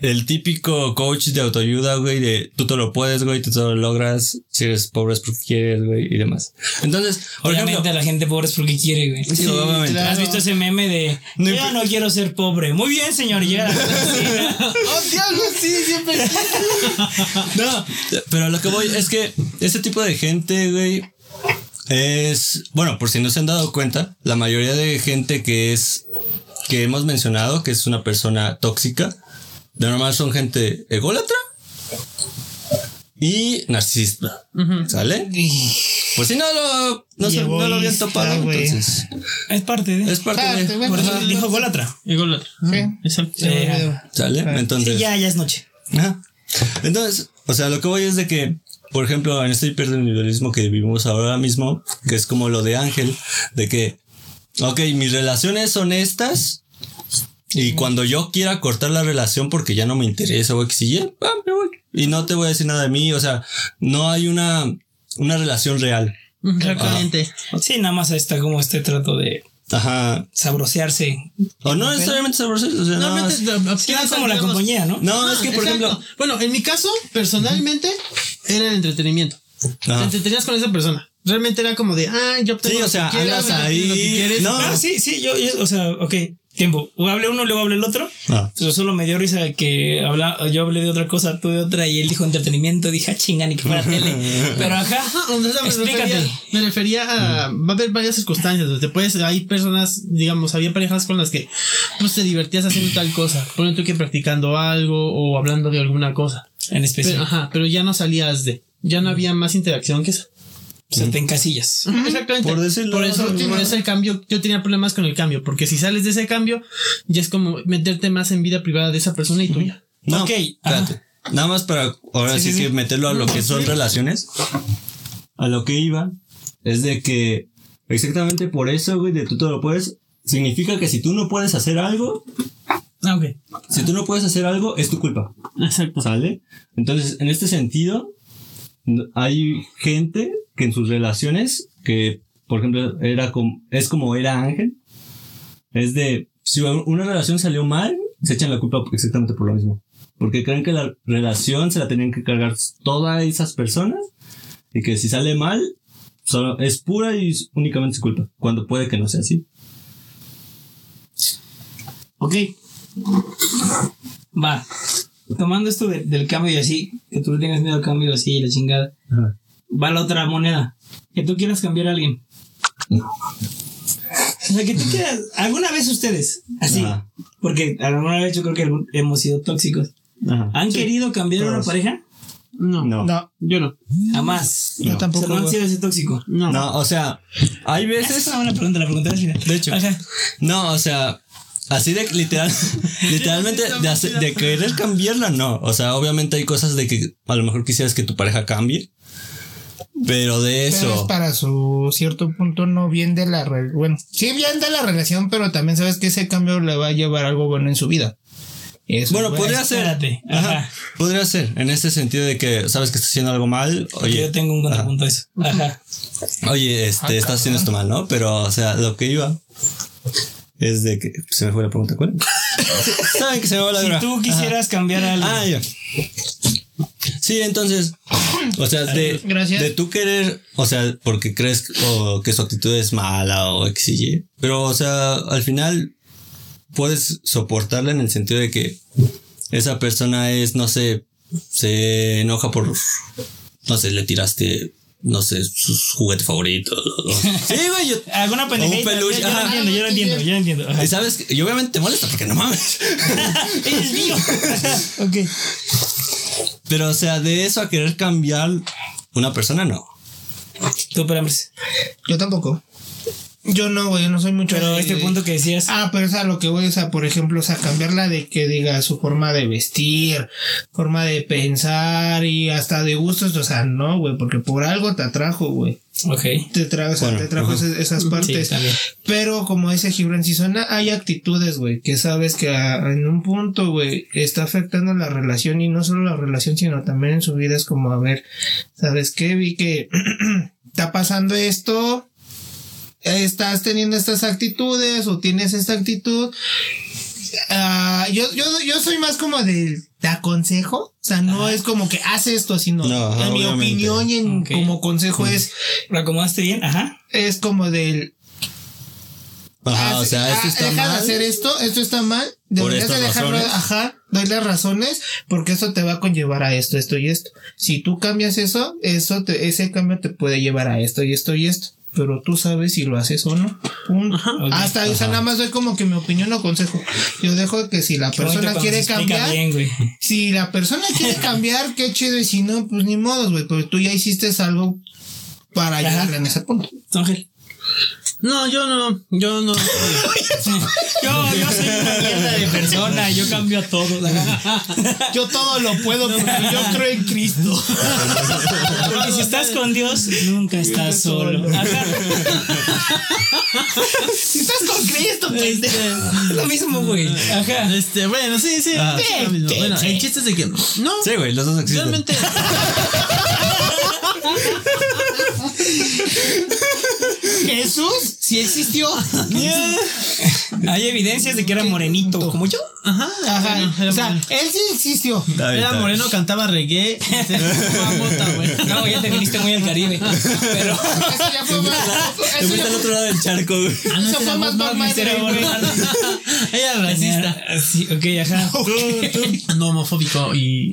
el típico coach de autoayuda, güey, de tú todo lo puedes, güey, tú todo lo logras, si eres pobre es porque quieres, güey, y demás. Entonces, por Obviamente ejemplo, la gente pobre es porque quiere, güey. Sí, obviamente. claro. ¿Has visto ese meme de No yo no quiero ser pobre? Muy bien, señor. Llega a la cocina. ¡Oh, diablo! Sí, siempre. No, pero lo que voy es que este tipo de gente, güey, es, bueno, por si no se han dado cuenta, la mayoría de gente que es, que hemos mencionado, que es una persona tóxica, de normal son gente ególatra y narcisista, ¿sale? Por si no lo, no, se- no lo habían topado, entonces Es parte de. es parte Parte, de. Por eso dijo Golatra. Ególatra. Sí. Exacto. Olvidó. ¿sale? Entonces, Sí, ya, ya es noche. Ajá. Entonces, o sea, lo que voy es de que, por ejemplo, en este hiperindividualismo que vivimos ahora mismo, que es como lo de Ángel, de que, ok, mis relaciones son estas, y cuando yo quiera cortar la relación porque ya no me interesa o Y, ah, me voy. Y no te voy a decir nada de mí, o sea, no hay una, una relación real. Exactamente. Sí, nada más está como este trato de Ajá. sabrosearse. O no necesariamente sabroso, o sea, no, la- Sí, piensa, como la digamos, compañía, ¿no? no, es Ah, que, por exacto. ejemplo, Bueno, en mi caso, personalmente, era el entretenimiento. Te Ajá. entretenías con esa persona. Realmente era como de, ah, yo obtengo Sí, lo o sea, que quiero, andas tú obtienes lo que ahí, quieres. no. Ah, sí, sí, yo, yo- o sea, ok. Tiempo. O hable uno, luego hable el otro. Ah. Pero solo me dio risa que habla, yo hablé de otra cosa, tú de otra, y él dijo entretenimiento. Dije, ah, chinga, ni que fuera tele. Pero ajá, sea, me explícate. refería, me refería a. Va a haber varias circunstancias. Donde puedes. Hay personas, digamos, había parejas con las que pues te divertías haciendo tal cosa. Ponen tú que practicando algo o hablando de alguna cosa. En especial. Pero, ajá, pero ya no salías de. Ya no había más interacción que eso. O sea, te encasillas. Exactamente. Por decirlo. Por eso, por eso el cambio, yo tenía problemas con el cambio, porque si sales de ese cambio, ya es como meterte más en vida privada de esa persona y tuya. No, Ok, espérate. Nada más para ahora Sí, sí, sí, que sí. meterlo a lo que son relaciones. A lo que iba es de que exactamente por eso, güey, de tú todo lo puedes. Significa que si tú no puedes hacer algo, Ah, ok. si tú no puedes hacer algo, es tu culpa. Exacto. ¿Sale? Entonces, en este sentido, hay gente que en sus relaciones, que por ejemplo era como, es como era Ángel, es de, si una relación salió mal, se echan la culpa exactamente por lo mismo. Porque creen que la relación se la tenían que cargar todas esas personas y que si sale mal, solo es pura y únicamente su culpa, cuando puede que no sea así. Ok. Va. Tomando esto de- del cambio y así, que tú tengas miedo al cambio así y la chingada. Va la otra moneda. Que tú quieras cambiar a alguien. O sea, que tú quieras. ¿Alguna vez ustedes? Así. Ajá. Porque alguna vez yo creo que hemos sido tóxicos. Ajá. ¿Han querido cambiar a una pareja? No, No. No, yo no. Jamás. yo O tampoco. sea, no han sido ese tóxico. No. No, o sea, hay Esa veces... es una buena pregunta, la pregunta al final. De hecho. Ajá. No, o sea, así de literal, literalmente de, hacer- de querer cambiarla, no. O sea, obviamente hay cosas de que a lo mejor quisieras que tu pareja cambie, pero de Pero es eso. para su cierto punto no bien de la re- bueno, sí bien de la relación, pero también sabes que ese cambio le va a llevar algo bueno en su vida. Eso, Bueno, podría ser. espérate. Ajá. Ajá. Podría ser, en este sentido de que sabes que estás haciendo algo mal. Porque Oye, yo tengo un contrapunto a eso. Ajá. oye, este, estás haciendo esto mal, ¿no? Pero, o sea, lo que iba es de que se me fue la pregunta. ¿Cuál? Saben que se me va la Si tú quisieras cambiar a alguien. Ah, ya. Sí, entonces, o sea, de, de tú querer, o sea, porque crees o que su actitud es mala o Y, pero, o sea, al final puedes soportarla en el sentido de que esa persona es, no sé, se enoja por, no sé, le tiraste, no sé, sus juguetes favoritos. Sí, güey, yo, Alguna pendejita. Un peluche, Yo, yo lo entiendo, yo lo entiendo, yo lo entiendo. Ajá. y sabes, y obviamente te molesta porque no mames. Eres mío. ok. Pero, o sea, de eso a querer cambiar una persona, no. Tú. Yo tampoco. Yo no, güey, yo no soy mucho Pero de- este punto que decías. Ah, pero es a lo que voy, o sea, por ejemplo, o sea, cambiarla de que diga su forma de vestir, forma de pensar y hasta de gustos, o sea, no, güey, porque por algo te atrajo, güey. Ok. Te trajo, o sea, Bueno, te trajo esas, esas partes. también. Pero como dice Gibran, si suena, hay actitudes, güey, que sabes que a- en un punto, güey, está afectando la relación y no solo la relación, sino también en su vida es como, a ver, ¿sabes qué? Vi que está pasando esto, estás teniendo estas actitudes o tienes esta actitud. Ah, yo, yo, yo soy más como de, te aconsejo, o sea, no es como que haz esto, sino No, en mi obviamente. opinión y en, como consejo es, ¿Lo acomodaste bien? Ajá. es como del, Ajá, o sea, esto ah, está deja mal. de hacer esto, esto está mal. Deberías de dejarlo, razones. ajá, doy las razones, porque esto te va a conllevar a esto, esto y esto. Si tú cambias eso, eso te, ese cambio te puede llevar a esto y esto y esto. Pero tú sabes si lo haces o no. Punto. Hasta, o sea, nada más doy como que mi opinión o consejo. Yo dejo que si la Qué persona quiere cambiar, bien, si la persona quiere cambiar, qué chido, y si no, pues ni modos, güey, pero tú ya hiciste algo para Ajá. llegarle en ese punto. Ángel. No, yo no. Yo no. Yo, yo soy una mierda de persona, yo cambio a todos. Yo todo lo puedo porque yo creo en Cristo. Si estás con Dios, nunca estás solo. Ajá. Si estás con Cristo, pendejo. Es lo mismo, güey. Ajá. Este, bueno, sí, sí. Ah. sí, lo mismo. Bueno, el chiste es de que. No. Sí, güey, los dos existen. Realmente. Jesús sí existió. Hay evidencias de que era morenito, como yo. Ajá, Ajá. O sea, moreno. él sí existió. Está bien, Era está bien. moreno, cantaba reggae. se fumaba mota, güey. No, ya te viniste muy al Caribe. Pero. Eso ya fue más. Te fuiste al otro lado del charco, güey. Ah, no, Eso fue más. Marley. Ella era racista. Sí, ok, ajá. No homofóbico y.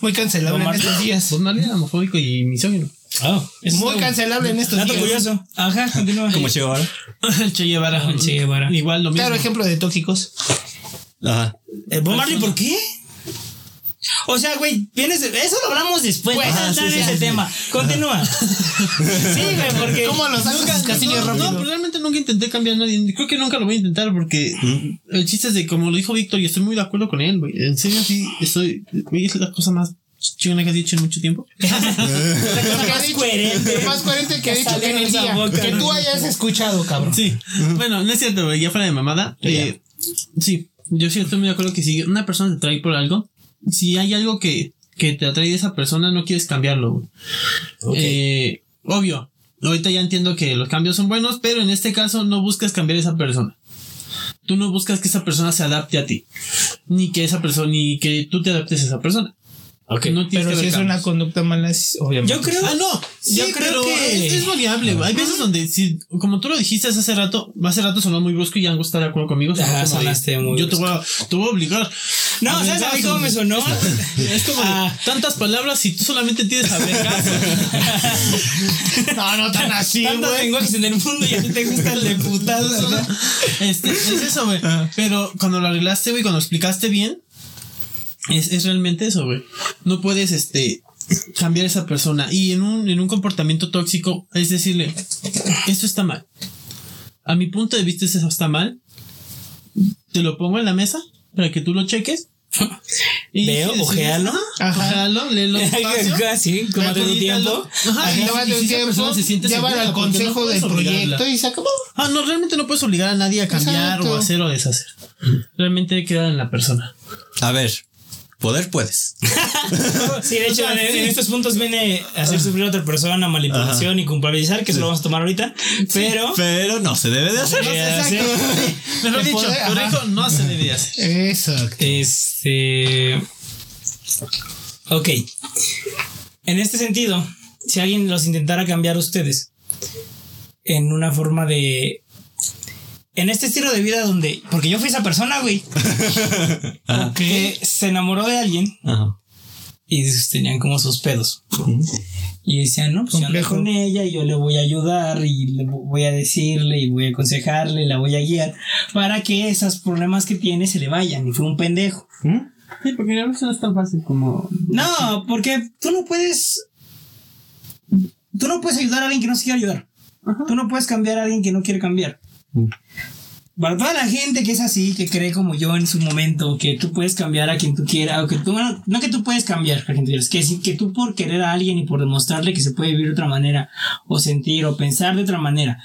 Muy cancelable en estos días. Marley era homofóbico y misógino. Oh, es Muy cancelable en estos Dato días. curioso. Ajá, continúa. Como Che Guevara. El Che Guevara. El Che Guevara. Igual lo mismo. Claro, ejemplo de tóxicos. Ajá. ¿El Bob Marley por qué? O sea, güey, vienes de- Eso lo hablamos después. Pues, ah, sí, ese sí. tema. Continúa. sí, güey, porque. ¿Cómo lo sacas no, rápido? no, pero realmente nunca intenté cambiar a nadie. Creo que nunca lo voy a intentar porque el chiste es de, como lo dijo Víctor, y estoy muy de acuerdo con él, güey. En serio, sí, estoy. Güey, es la cosa más chingona que has dicho en mucho tiempo. Lo que dicho- coherente. más coherente que ha Que dicho salió en el día. boca, que tú hayas escuchado, cabrón. Sí. Bueno, no es cierto, güey. Ya fuera de mamada. eh, sí, yo sí estoy muy de acuerdo que si una persona te trae por algo, si hay algo que, que te atrae de esa persona, no quieres cambiarlo, güey. Eh, obvio. Ahorita ya entiendo que los cambios son buenos, pero en este caso no buscas cambiar a esa persona. Tú no buscas que esa persona se adapte a ti. Ni que esa persona, ni que tú te adaptes a esa persona. Ok. No tienes Pero si es una conducta mala, obviamente. Yo creo. Ah, no. Sí, yo pero creo que- es, es variable, güey. Hay veces donde, si, como tú lo dijiste hace rato, hace rato sonó muy brusco y ya está de acuerdo conmigo. sonó Ajá, como de, sonaste muy Yo te voy, a, te voy a obligar. No, A ¿sabes a mí cómo me sonó? Es como Ah. tantas palabras y tú solamente tienes a ver No, no tan así, Tantos güey. lenguajes en el mundo y a ti te gusta el de putazo. ¿verdad? Este, es eso, güey. Pero cuando lo arreglaste, güey, cuando lo explicaste bien, es, es realmente eso, güey. No puedes, este, cambiar a esa persona. Y en un, en un comportamiento tóxico, es decirle, esto está mal. A mi punto de vista, eso está mal. Te lo pongo en la mesa para que tú lo cheques. Y Veo, decides, ojealo. Ajá. Ojealo, léelo despacio. Sí, como te tu medítalo. tiempo. Ajá, Ahí y- llevan y un si esa tiempo, persona se siente llevan segura, al no consejo del obligarla. proyecto y se acabó. Ah, no, realmente no puedes obligar a nadie a cambiar Exacto. o a hacer o deshacer. Realmente queda en la persona. A ver. Poder puedes. Sí, de hecho, en, en estos puntos viene a hacer sufrir a otra persona, manipulación y culpabilizar, que eso lo vamos a tomar ahorita. Pero. Pero no se debe de hacer. sí. Mejor dicho, poder, ajá. no se debe hacer. Exacto. Este. Ok. En este sentido, si alguien los intentara cambiar a ustedes en una forma de. En este estilo de vida donde. Porque yo fui esa persona, güey. Ajá. Que se enamoró de alguien Ajá. y tenían como sus pedos. Y decían, no, pues yo con ella y yo le voy a ayudar y le voy a decirle y voy a aconsejarle y la voy a guiar para que esos problemas que tiene se le vayan. Y fue un pendejo. Sí, porque a veces no es tan fácil como. No, porque tú no puedes. Tú no puedes ayudar a alguien que no se quiere ayudar. Tú no puedes cambiar a alguien que no quiere cambiar. Para toda la gente que es así, que cree como yo en su momento, que tú puedes cambiar a quien tú quieras, o que tú, bueno, no que tú puedes cambiar a quien tú que, que tú por querer a alguien y por demostrarle que se puede vivir de otra manera, o sentir, o pensar de otra manera,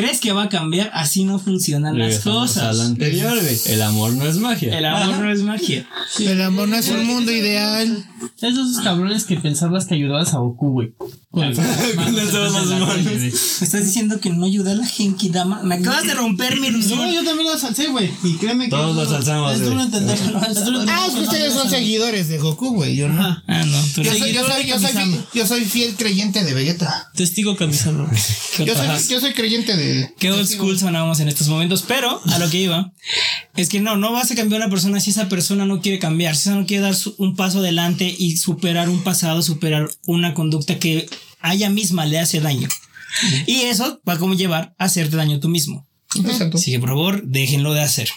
crees que va a cambiar, así no funcionan las cosas. anterior, güey. El amor no es magia. El amor no es magia. El amor no es un mundo ideal. Esos cabrones que pensabas que ayudabas a Goku, güey. Con. Me estás diciendo que no ayuda a la Genki Dama. Me acabas de romper mi ilusión. No, yo también lo salcé, güey. Y créeme que. Todos lo alzamos, Es güey. duro entenderlo. Ah, es que ustedes son seguidores de Goku, güey. Yo no. Ah, no, tú Yo soy, yo, soy, yo, soy, Kamisama. yo soy fiel creyente de Vegeta. Testigo camisano. Yo soy, yo soy creyente de. Qué old school sonábamos en estos momentos, pero a lo que iba es que no, no vas a cambiar a una persona si esa persona no quiere cambiar, si esa no quiere dar su- un paso adelante y superar un pasado, superar una conducta que a ella misma le hace daño. Y eso va a como llevar a hacerte daño tú mismo. Exacto. Así que por favor, déjenlo de hacer.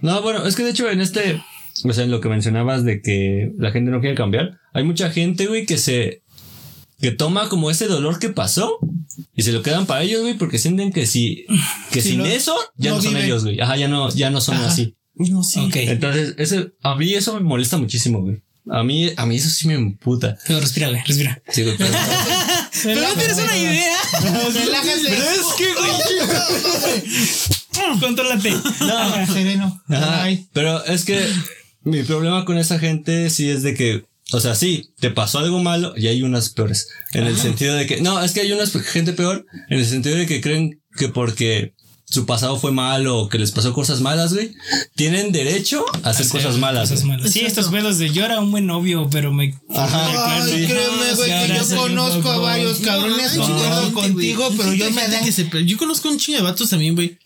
No, bueno, es que de hecho en este, o sea, en lo que mencionabas de que la gente no quiere cambiar, hay mucha gente, güey, que se, que toma como ese dolor que pasó y se lo quedan para ellos, güey, porque sienten que si, que Sí, sin eso ya no, no son viven. ellos, güey. Ajá, ya no, ya no son Ajá. así. No, sí. Entonces, ese, a mí eso me molesta muchísimo, güey. A mí, a mí eso sí me emputa. Pero respira, güey, respira. Sí, güey, pero- Pero no tienes una idea. Relájate. Contrólate. No, sereno. Ajá, Ay. pero es que mi problema con esa gente sí es de que, o sea, sí, te pasó algo malo y hay unas peores. En el sentido de que, no, es que hay unas gente peor en el sentido de que creen que porque su pasado fue malo o que les pasó cosas malas, güey, tienen derecho a hacer cosas malas. Cosas güey. malas. Sí, estos pedos de yo era un buen novio, pero me. Ajá. Ay, créeme, güey, que yo conozco a varios cabrones, No, contigo, güey. pero yo me dan que se- Yo conozco un chingo de vatos también, güey.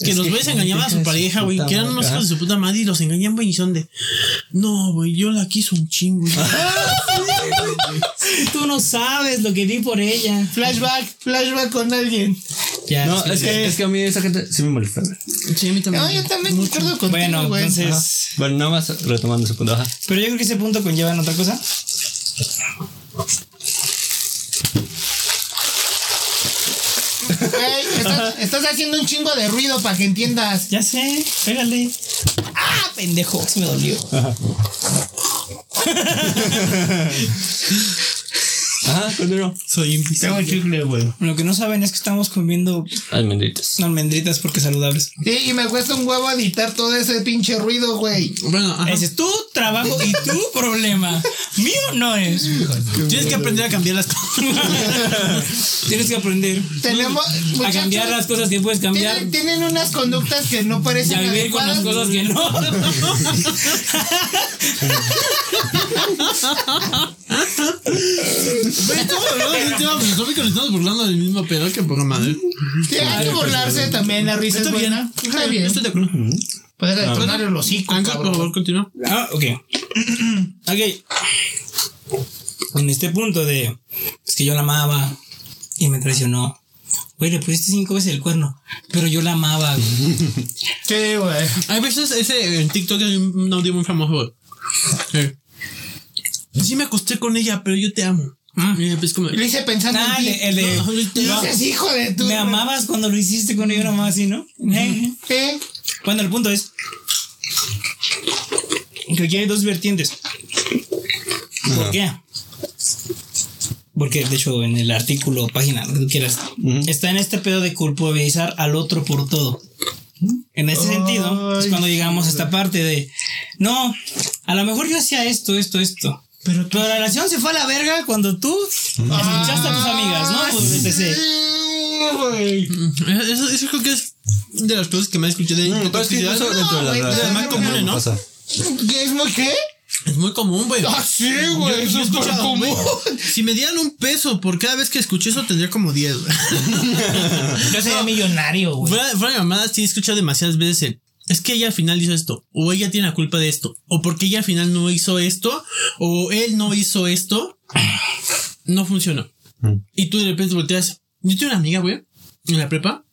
Que Es los güeyes engañaban a su pareja, güey. Que eran unos hijos de su puta madre y los engañan, güey. Y son de. No, güey, yo la quiso un chingo. güey". Tú no sabes lo que vi por ella. flashback, flashback con alguien. Ya. No, sí, es que, es que a mí esa gente sí me molesta. güey. Sí, a mí también. No, yo también concuerdo contigo, Bueno, güey. entonces. Bueno, nada más retomando ese punto. Ajá. Pero yo creo que ese punto conlleva en otra cosa. Güey, estás, estás haciendo un chingo de ruido para que entiendas. Ya sé, pégale. ¡Ah, pendejo! Se me dolió. Ajá, continúo. Soy invisible. Tengo chicle, güey. Lo que no saben es que estamos comiendo Almendritas. almendritas porque saludables. Sí, y me cuesta un huevo editar todo ese pinche ruido, güey. Bueno, ajá. Ese es tu trabajo y tu problema. Mío no es. Tienes que aprender a cambiar las cosas. Tienes que aprender Tenemos a cambiar las cosas que puedes cambiar Tienen, tienen unas conductas que no y parecen a vivir con las cosas que no. Güey, estamos hablando de un tema filosófico, nos estamos burlando del mismo pedo que poca madre. Sí, hay que burlarse también, la risa es Está bien. buena. Está bien. Estoy de acuerdo. Puedes detonar el hocico, Ángel, por cabrón. favor, continúa. Ah, ok. Ok. En este punto de. Es que yo la amaba y me traicionó. Güey, le pusiste cinco veces el cuerno. Pero yo la amaba. güey. Sí, güey. Hay veces ese en TikTok hay un audio muy famoso. güey. Eh, Sí me acosté con ella, pero yo te amo. Pues como... Y Lo hice pensando Ah, en el ti. el No, seas hijo de tu. me amabas cuando lo hiciste con ella nomás así, ¿no? Eh. ¿Qué? Bueno, el punto es. Que aquí hay dos vertientes. ¿Por qué? Porque, de hecho, en el artículo, página, lo que tú quieras, está en este pedo de culpabilizar al otro por todo. En ese sentido, es cuando llegamos a esta parte de, no, a lo mejor yo hacía esto, esto, esto. Pero Tu relación se fue a la verga cuando tú escuchaste a tus amigas, ¿no? Pues. Sí. Eso, eso creo que es de las cosas que más escuché de Mm, pero es que dentro de güey, relaciones más comunes, ¿no? pasa. ¿Qué es muy qué? Es muy común, güey. Ah, sí, güey. Eso es escuchado, común. Si me dieran un peso por cada vez que escuché eso, tendría como 10, güey. Yo sería millonario, güey. Fuera, fuera de mamada, sí he escuchado demasiadas veces el, Es que ella al final hizo esto. O ella tiene la culpa de esto. O porque ella al final no hizo esto. O él no hizo esto. No funcionó. Mm. Y tú de repente volteas. Yo tengo una amiga, güey. En la prepa.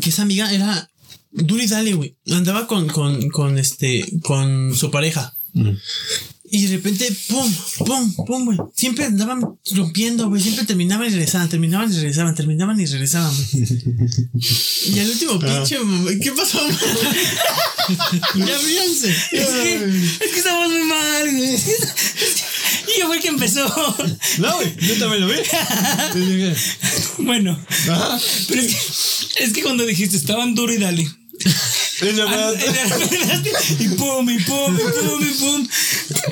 Que esa amiga era duro y dale, güey. Andaba con, con, con este, con su pareja. Mm. Y de repente, pum, pum, pum, güey. Siempre andaban rompiendo, güey. Siempre terminaban y regresaban, terminaban y regresaban, terminaban y regresaban, güey. Y al último pinche, güey, ¿qué pasó? ya ríanse. Es que, es que estamos muy mal, güey. Y yo fue el que empezó. No, güey, yo también lo vi. Bueno, Ajá. pero es que, es que cuando dijiste estaban duro y dale. Ah, Y pum, y pum, y pum, y pum.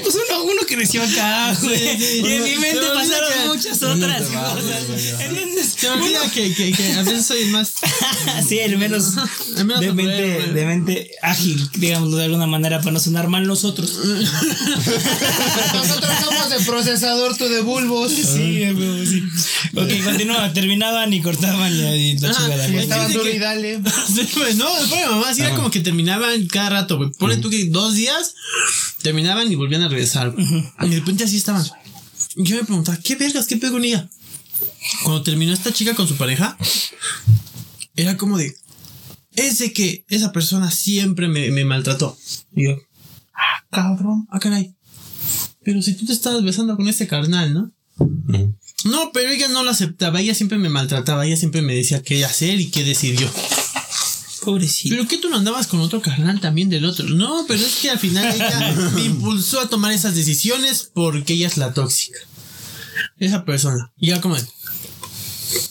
Pues uno, uno creció acá, güey. sí. Y en mi mente pasaron que- muchas otras cosas. güey. ¿Entiendes? Se me olvida que, que, que a veces soy más. Sí, el menos, El menos de, mente, de mente ágil, digámoslo de alguna manera, para no sonar mal nosotros. Nosotros somos de procesador, tú de bulbos. Sí, güey, sí. Ok, continúa. Terminaban y cortaban y, la chingada. Estaban duro y dale. No, fue mi mamá, así era como que terminaban cada rato, güey. Ponle tú que dos días terminaban y volvían a regresar. güey. Y de repente así estaban. Yo me preguntaba, ¿qué vergas? ¿Qué pedo con ella? Cuando terminó esta chica con su pareja, era como de. Es de que esa persona siempre me, me maltrató. Y yo, ah, cabrón, ah, caray. Pero si tú te estabas besando con este carnal, ¿no? No, pero ella no lo aceptaba, ella siempre me maltrataba, ella siempre me decía qué hacer y qué decir yo. Pobrecito. ¿Pero qué tú no andabas con otro carnal también del otro? No, pero es que al final ella me impulsó a tomar esas decisiones porque ella es la tóxica. Esa persona. Y ya como, de,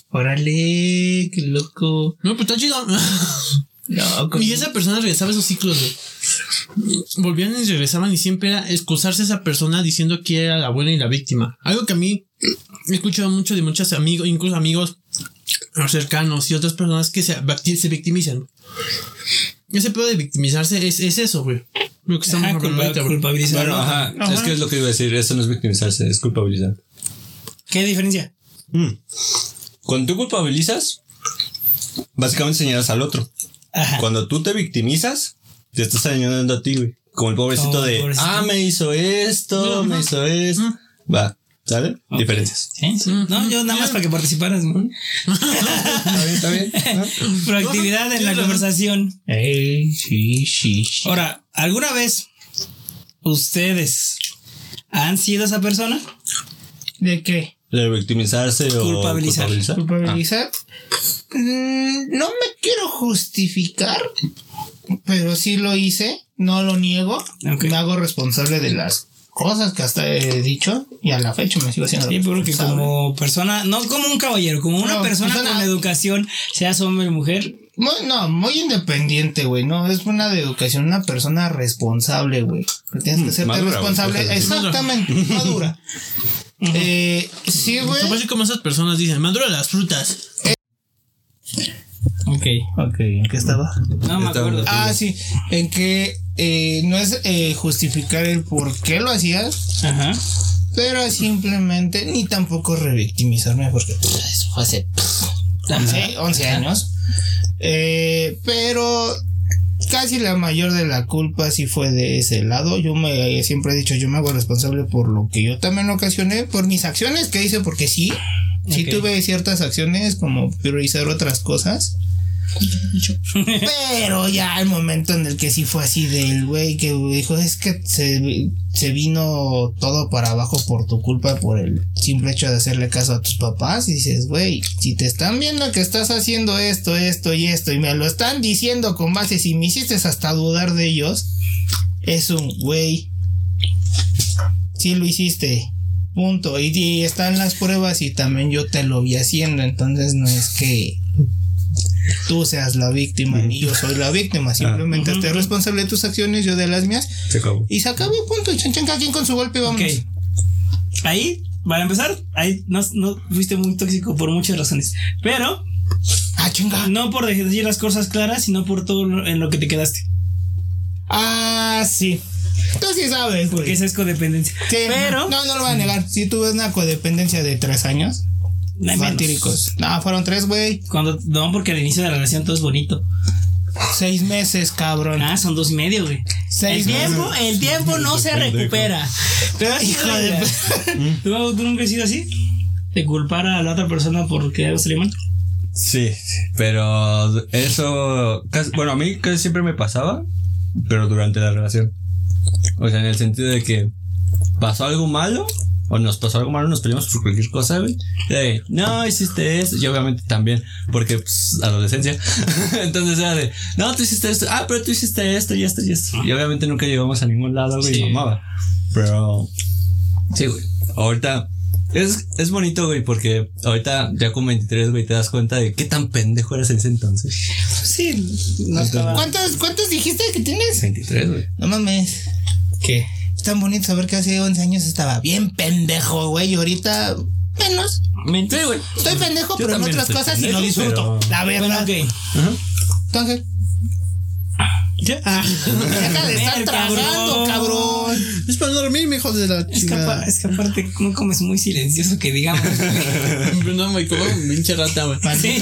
Órale, qué loco. no, pues está chido. Loco. Y esa persona regresaba a esos ciclos, güey. Volvían y regresaban y siempre era excusarse a esa persona diciendo que era la buena y la víctima. Algo que a mí he escuchado mucho de muchos amigos, incluso amigos los cercanos y otras personas que se, se victimizan. Ese pedo de victimizarse es, es eso, güey. Lo que estamos Ajá, hablando culpa- ahorita, güey. culpabilizar. Bueno, ajá, Es que es lo que iba a decir. Eso no es victimizarse, es culpabilizar. ¿Qué diferencia? Mm. Cuando tú culpabilizas, básicamente señalas al otro. Ajá. Cuando tú te victimizas, te estás señalando a ti, güey. Como el pobrecito Oh, de, pobrecito. ah, me hizo esto, me hizo esto. Va, ¿sale? Diferencias. Sí, sí. No, yo nada más para que participaras. ¿no? Está bien, está bien. Ah. Proactividad en la conversación. Sí, sí, sí. Ahora, ¿alguna vez ustedes han sido esa persona? ¿De qué? De victimizarse o Culpabilizar. culpabilizar. ¿Culpabilizar? Mm, no me quiero justificar, pero sí lo hice, no lo niego. Me hago responsable de las cosas que hasta he dicho y a la fecha me sigo haciendo Sí, porque como persona, no como un caballero, como una No, persona persona- con educación, seas hombre o mujer, Muy- no, muy independiente, güey. No, es una de educación, una persona responsable, güey. Tienes que serte madura, güey, responsable. Exactamente, madura. Eh, sí, güey. Capaz que como esas personas dicen, madura las frutas. Ok. Ok, ¿en qué estaba? No me acuerdo. Ah, sí, en que eh, no es eh, justificar el por qué lo hacías, Ajá. pero simplemente ni tampoco revictimizarme porque pues, eso fue hace 11, 11 años. Eh, pero casi la mayor de la culpa sí fue de ese lado. Yo me siempre he dicho, yo me hago responsable por lo que yo también ocasioné, por mis acciones que hice, porque sí, sí tuve ciertas acciones como priorizar otras cosas. Pero ya el momento en el que sí fue así del güey que dijo, es que se, se vino todo para abajo por tu culpa, por el simple hecho de hacerle caso a tus papás. Y dices, güey, si te están viendo que estás haciendo esto, esto y esto, y me lo están diciendo con bases y me hiciste hasta dudar de ellos, es un güey. Sí lo hiciste. Punto. Y, y están las pruebas y también yo te lo vi haciendo. Entonces no es que tú seas la víctima ni yo soy la víctima. Simplemente estoy responsable de tus acciones, yo de las mías. Se acabó. Y se acabó, punto. Chan, chan, quien con su golpe, vamos. Ok. Ahí, para empezar, ahí no, no fuiste muy tóxico por muchas razones. Pero Ah, chinga. no por decir las cosas claras, sino por todo en lo que te quedaste. Ah, sí. Tú sí sabes, Porque güey. esa es codependencia. Sí, pero. No, no lo voy a negar. Si tuve una codependencia de tres años. No hay menos. Fatíricos. No, fueron tres, güey. Cuando, no, porque al inicio de la relación todo es bonito. Seis meses, cabrón. Ah, son dos y medio, güey. Seis el tiempo, meses. el tiempo no se recupera. Pero Hijo de- ¿Tú, ¿Tú nunca has sido así? ¿De culpar a la otra persona por que algo salió mal? Sí, pero eso, casi- bueno, a mí casi siempre me pasaba, pero durante la relación. O sea, en el sentido de que pasó algo malo, o nos pasó algo malo, nos peleamos por cualquier cosa, güey. De, no, hiciste esto, y obviamente también, porque, pues, adolescencia. Entonces era de, no, tú hiciste esto, ah, pero tú hiciste esto y esto y esto. Y obviamente nunca llegamos a ningún lado, güey, y mamaba. Pero, sí, güey. Ahorita, es, es bonito, güey, porque ahorita ya con 23, güey, te das cuenta de qué tan pendejo eras en ese entonces. Sí, no estaba. ¿Cuántos, ¿Cuántos dijiste que tienes? 23, güey. No mames. ¿Qué? Es tan bonito saber que hace 11 años estaba bien pendejo, güey. Y ahorita menos. Mentira, güey. Estoy pendejo, Yo pero en otras cosas y lo pendejo, disfruto. pero- La verdad. Bueno. Ajá. Entonces, Ah. deja de estar Ver, tragando, cabrón. Es para dormir, hijo de la Es que, chingada. es que aparte no comes muy silencioso que digamos. No, me como un pinche rata, güey. Sí,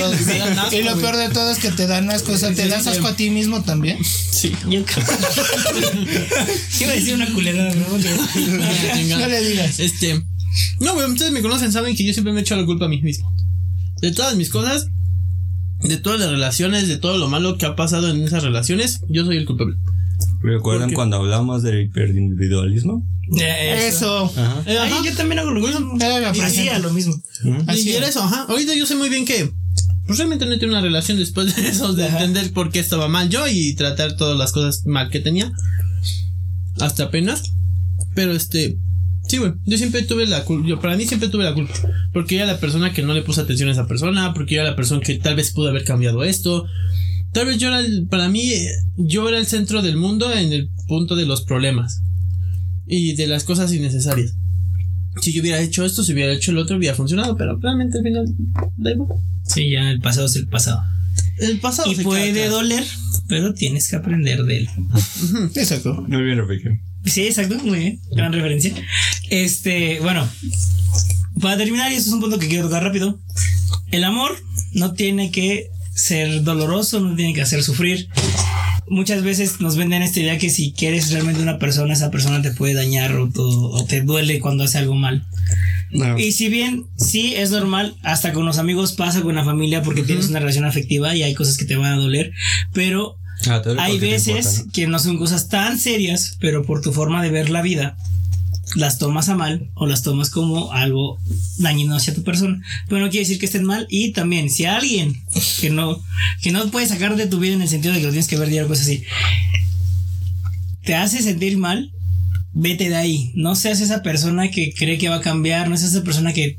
y lo peor de todo es que te dan asco. O sea, te das asco a ti mismo también. Sí. Yo Iba a decir una culera, ¿no? No le digas. Este. No, güey, ustedes me conocen, saben que yo siempre me echo la culpa a mí mismo. De todas mis cosas, de todas las relaciones, de todo lo malo que ha pasado en esas relaciones, yo soy el culpable. ¿Recuerdan cuando hablamos del hiperindividualismo? Eso. Ajá. Eh, Ay, ajá. yo también hago lo mismo. Y hacía lo mismo. Así y era es. eso, ajá. Ahorita yo sé muy bien que. Pues realmente no tengo una relación después de eso, de Ajá. entender por qué estaba mal yo y tratar todas las cosas mal que tenía. Hasta apenas. Pero este. Sí, güey. Yo siempre tuve la culpa. Yo para mí siempre tuve la culpa. Porque era la persona que no le puso atención a esa persona. Porque yo era la persona que tal vez pudo haber cambiado esto. Tal vez yo era el, para mí, yo era el centro del mundo en el punto de los problemas. Y de las cosas innecesarias. Si yo hubiera hecho esto, si hubiera hecho el otro, hubiera funcionado. Pero realmente al final, da igual. Sí, ya el pasado es el pasado. El pasado Y se puede doler, pero tienes que aprender de él. Exacto. Muy bien, Enrique. Sí, exacto, muy bien. Gran referencia. Este, bueno, para terminar, y esto es un punto que quiero tocar rápido. El amor no tiene que ser doloroso, no tiene que hacer sufrir. Muchas veces nos venden esta idea que si quieres realmente una persona, esa persona te puede dañar o, te duele cuando hace algo mal. No. Y si bien sí es normal, hasta con los amigos pasa con la familia porque tienes una relación afectiva y hay cosas que te van a doler, pero Ah, hay veces importa, ¿no? que no son cosas tan serias, pero por tu forma de ver la vida, las tomas a mal o las tomas como algo dañino hacia tu persona. Pero no quiere decir que estén mal. Y también, si alguien que no, que no puedes sacar de tu vida en el sentido de que lo tienes que ver diario, cosas así, te hace sentir mal, vete de ahí. No seas esa persona que cree que va a cambiar, no seas esa persona que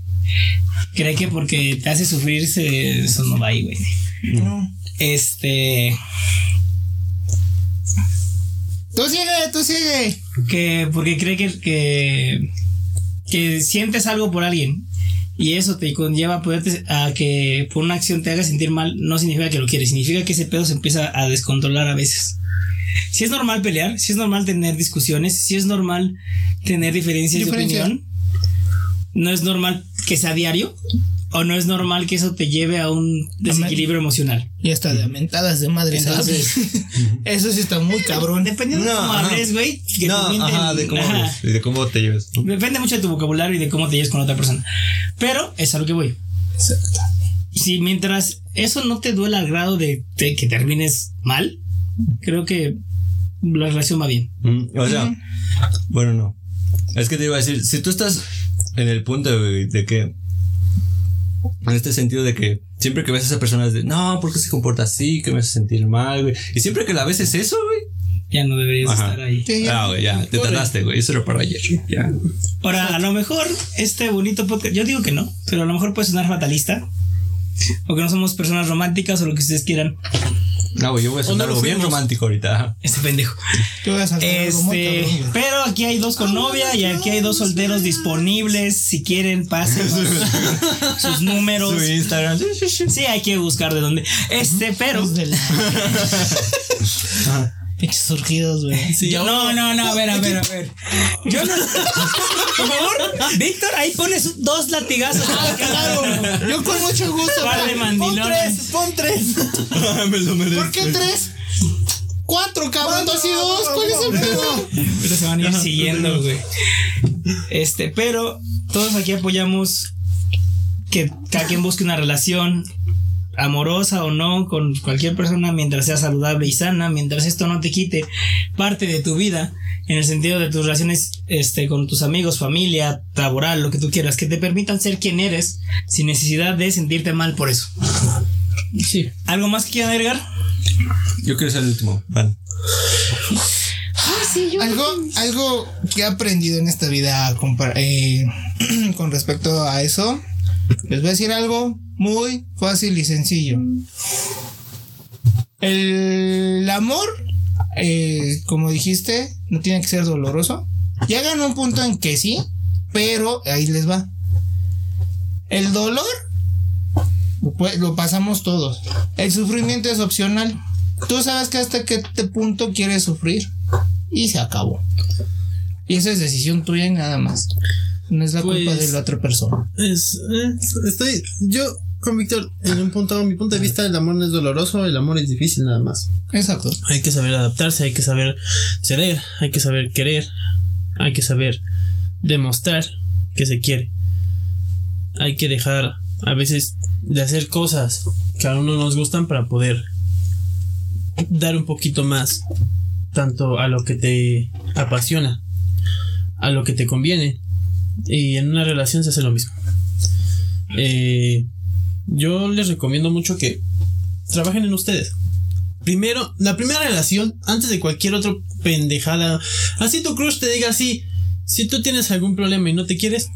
cree que porque te hace sufrir, se- eso no va ahí, güey. Este. Tú sigue, tú sigue. que porque cree que, que, que sientes algo por alguien y eso te conlleva a, poderte, a que por una acción te haga sentir mal, no significa que lo quieres, significa que ese pedo se empieza a descontrolar a veces. Si es normal pelear, si es normal tener discusiones, si es normal tener diferencias Diferencia. de opinión, no es normal que sea diario o no es normal que eso te lleve a un desequilibrio emocional. Y hasta de mentadas de madre, ¿sabes? Eso sí está muy cabrón. Dependiendo de No, cómo ajá. hables, güey. que No, ajá, de cómo, ajá. y de cómo te lleves. Depende mucho de tu vocabulario y de cómo te lleves con otra persona. Pero es a lo que voy. Si mientras eso no te duela al grado de, de que termines mal, creo que la relación va bien. Mm, O sea, bueno, no. Es que te iba a decir, si tú estás en el punto de, de que, en este sentido de que siempre que ves a esa persona es de, no, ¿por qué se comporta así? Que me hace sentir mal, güey. Y siempre que la ves es eso, güey. Ya no deberías Ajá. estar ahí. Sí, ya. Ah, güey, ya, te tardaste, güey. Eso era para ayer. Ya. Ahora, a lo mejor este bonito podcast, yo digo que no, pero a lo mejor puede sonar fatalista. O que no somos personas románticas o lo que ustedes quieran. No, güey, yo voy a sonar algo bien romántico ahorita. Este pendejo. Este, pero aquí hay dos con novia y aquí hay dos solteros disponibles. Si quieren, pasen sus números. Su Instagram. Sí, hay que buscar de dónde. Este, pero. Pinches surgidos, güey. no, no, no, a ver, a ver, a ver. Yo no. Por favor, Víctor, ahí pones dos latigazos. Claro, yo con mucho gusto. Güey. Pon tres, pon tres. Me lo merezco. ¿Por qué tres? Cuatro, cabrón, dos y dos. ¿Cuál es el pedo? Pero se van a ir siguiendo, güey. Este, pero todos aquí apoyamos que cada quien busque una relación amorosa o no con cualquier persona mientras sea saludable y sana, mientras esto no te quite parte de tu vida en el sentido de tus relaciones este con tus amigos, familia, laboral, lo que tú quieras, que te permitan ser quien eres sin necesidad de sentirte mal por eso. Sí. ¿Algo más que quieran agregar? Yo quiero ser el último. Van. Algo, algo que he aprendido en esta vida eh, con respecto a eso, les voy a decir algo muy fácil y sencillo. El amor, eh, como dijiste, no tiene que ser doloroso. Llegan a un punto en que sí, pero ahí les va. El dolor lo pu- lo pasamos todos. El sufrimiento es opcional. Tú sabes que hasta qué punto quieres sufrir y se acabó. Y esa es decisión tuya y nada más. No es la culpa Pues- de la otra persona. Es, es- estoy, yo con Víctor, en un punto, mi punto de vista, el amor no es doloroso, el amor es difícil nada más. Exacto. Hay que saber adaptarse, hay que saber ceder, hay que saber querer, hay que saber demostrar que se quiere. Hay que dejar a veces de hacer cosas que a uno nos gustan para poder dar un poquito más tanto a lo que te apasiona, a lo que te conviene. Y en una relación se hace lo mismo. Eh, yo les recomiendo mucho que trabajen en ustedes. Primero, la primera relación, antes de cualquier otra pendejada. Así tu crush te diga así. Si tú tienes algún problema y no te quieres,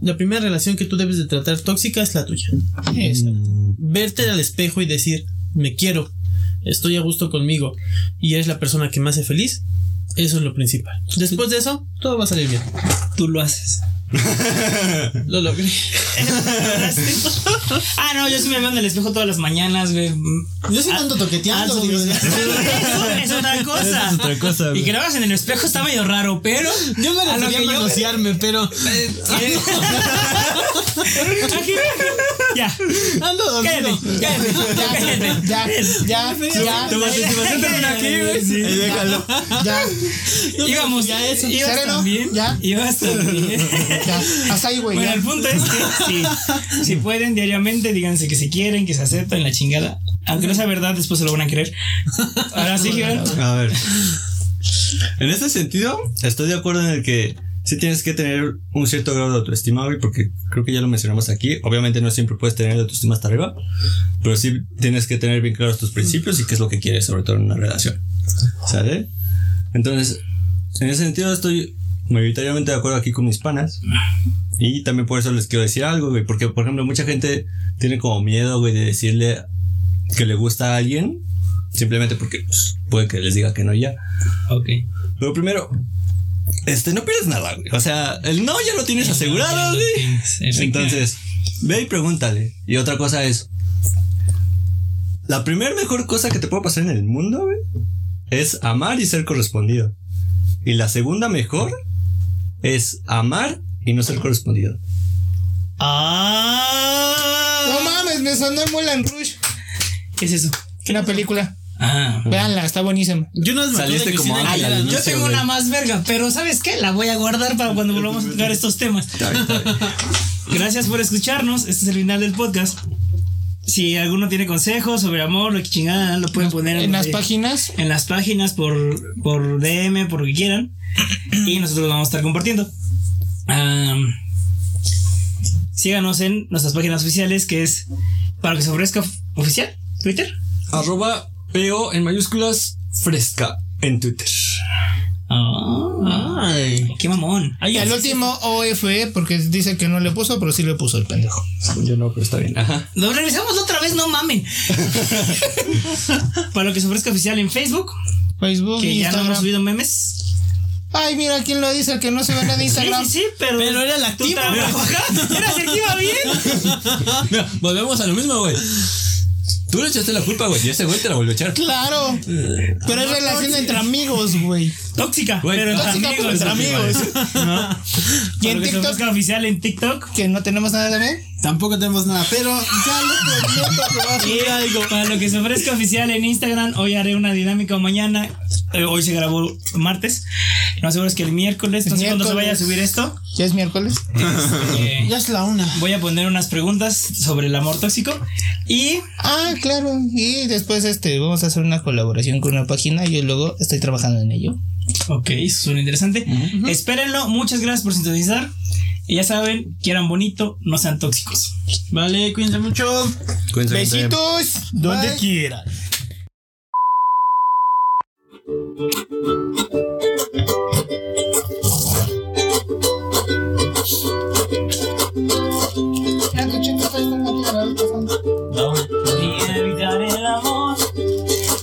la primera relación que tú debes de tratar tóxica es la tuya. Exacto. Verte al espejo y decir, me quiero, estoy a gusto conmigo y eres la persona que me hace feliz. Eso es lo principal. Después de eso, todo va a salir bien. Tú lo haces. Lo logré. ah, no, yo sí me veo en el espejo todas las mañanas, güey. Yo sí ando toqueteando. Ah, eso es otra cosa. Eso es otra cosa, Y que lo hagas en el espejo está medio raro, pero. yo me lo refería que a yo- manosearme, pero. Aquí. Ya. Ando Cállate, dormido. cállate, cállate. Ya, ya, ya. Tu participación termina aquí, güey. Sí. Y déjalo. Ya, Íbamos, Ya eso. ibas Sereno, también. ya. Ibas también. Hasta ahí, güey. Bueno, el punto es que sí, si pueden diariamente, díganse que se quieren, que se aceptan la chingada. Aunque no sea verdad, después se lo van a creer. Ahora sí, Gibran. A ver. En ese sentido, estoy de acuerdo en el que sí tienes que tener un cierto grado de autoestima, güey, porque creo que ya lo mencionamos aquí. Obviamente no siempre puedes tener la autoestima hasta arriba, pero sí tienes que tener bien claros tus principios y qué es lo que quieres, sobre todo en una relación. ¿Sale? Entonces, en ese sentido estoy mayoritariamente de acuerdo aquí con mis panas. Y también por eso les quiero decir algo, güey, porque por ejemplo mucha gente tiene como miedo, güey, de decirle que le gusta a alguien simplemente porque pues, puede que les diga que no ya. Ok. Pero primero, este, no pierdes nada, güey. O sea, el no ya lo tienes asegurado, güey. Entonces, ve y pregúntale. Y otra cosa es, la primera mejor cosa que te puede pasar en el mundo, güey, es amar y ser correspondido. Y la segunda mejor es amar y no ser correspondido. Ah. No mames, me sonó el Mulan Rush. ¿Qué es eso? Una película. Ah. Véanla, está buenísima. Yo no Saliste como ¿no? Yo tengo güey. una más verga, pero ¿sabes qué? La voy a guardar para cuando volvamos a tocar estos temas. Está bien, está bien. Gracias por escucharnos. Este es el final del podcast. Si alguno tiene consejos sobre amor, lo que chingada, lo pueden poner En las páginas. en las páginas por, por DM, por lo que quieran. Y nosotros lo vamos a estar compartiendo. Am, síganos en nuestras páginas oficiales, que es para que se ofrezca oficial, Twitter. Arroba PO en mayúsculas fresca en Twitter. Ah, Ay. qué mamón. Y al último OFE, porque dice que no le puso, pero sí le puso el pendejo. Yo no, pero está bien. Ajá. Lo revisamos otra vez, no mamen. para lo que se ofrezca oficial en Facebook, Facebook, que ya no hemos Instagram. subido memes. Ay, mira quién lo dice, que no se ve nada de Instagram. Sí, sí, pero. Pero era tú activo. Era el que iba bien. Mira, volvemos a lo mismo, güey. Tú le echaste la culpa, güey, y ese güey te la volvió a echar. Claro. Pero es relación entre amigos, güey. Tóxica, Güey, pero entre tóxica, amigos. pero entre amigos. ¿no? Y en se TikTok, ofrezca oficial en TikTok. que no tenemos nada de ver. Tampoco tenemos nada, pero ya lo prometo que va a Y subir algo. para lo que se ofrezca oficial en Instagram, hoy haré una dinámica o mañana. Eh, hoy se grabó martes. No seguro es que el miércoles, no sé cuándo se vaya a subir esto. Ya es miércoles. Eh, Ya es la una. voy a poner unas preguntas sobre el amor tóxico. Y Ah, claro. Y después este vamos a hacer una colaboración con una página. Yo luego estoy trabajando en ello. Ok, eso suena interesante. Espérenlo, muchas gracias por sintonizar. Y ya saben, quieran bonito, no sean tóxicos. Vale, cuídense mucho. Cuídense. Besitos. Donde Bye. quieran.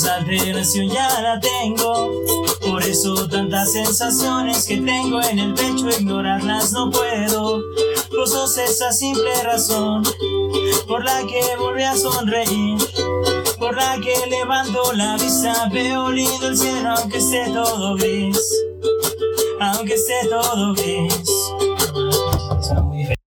esa alteración ya la tengo. Por eso tantas sensaciones que tengo en el pecho, ignorarlas no puedo. Vos sos esa simple razón por la que volví a sonreír. Por la que levanto la vista, veo lindo el cielo aunque esté todo gris. Aunque esté todo gris.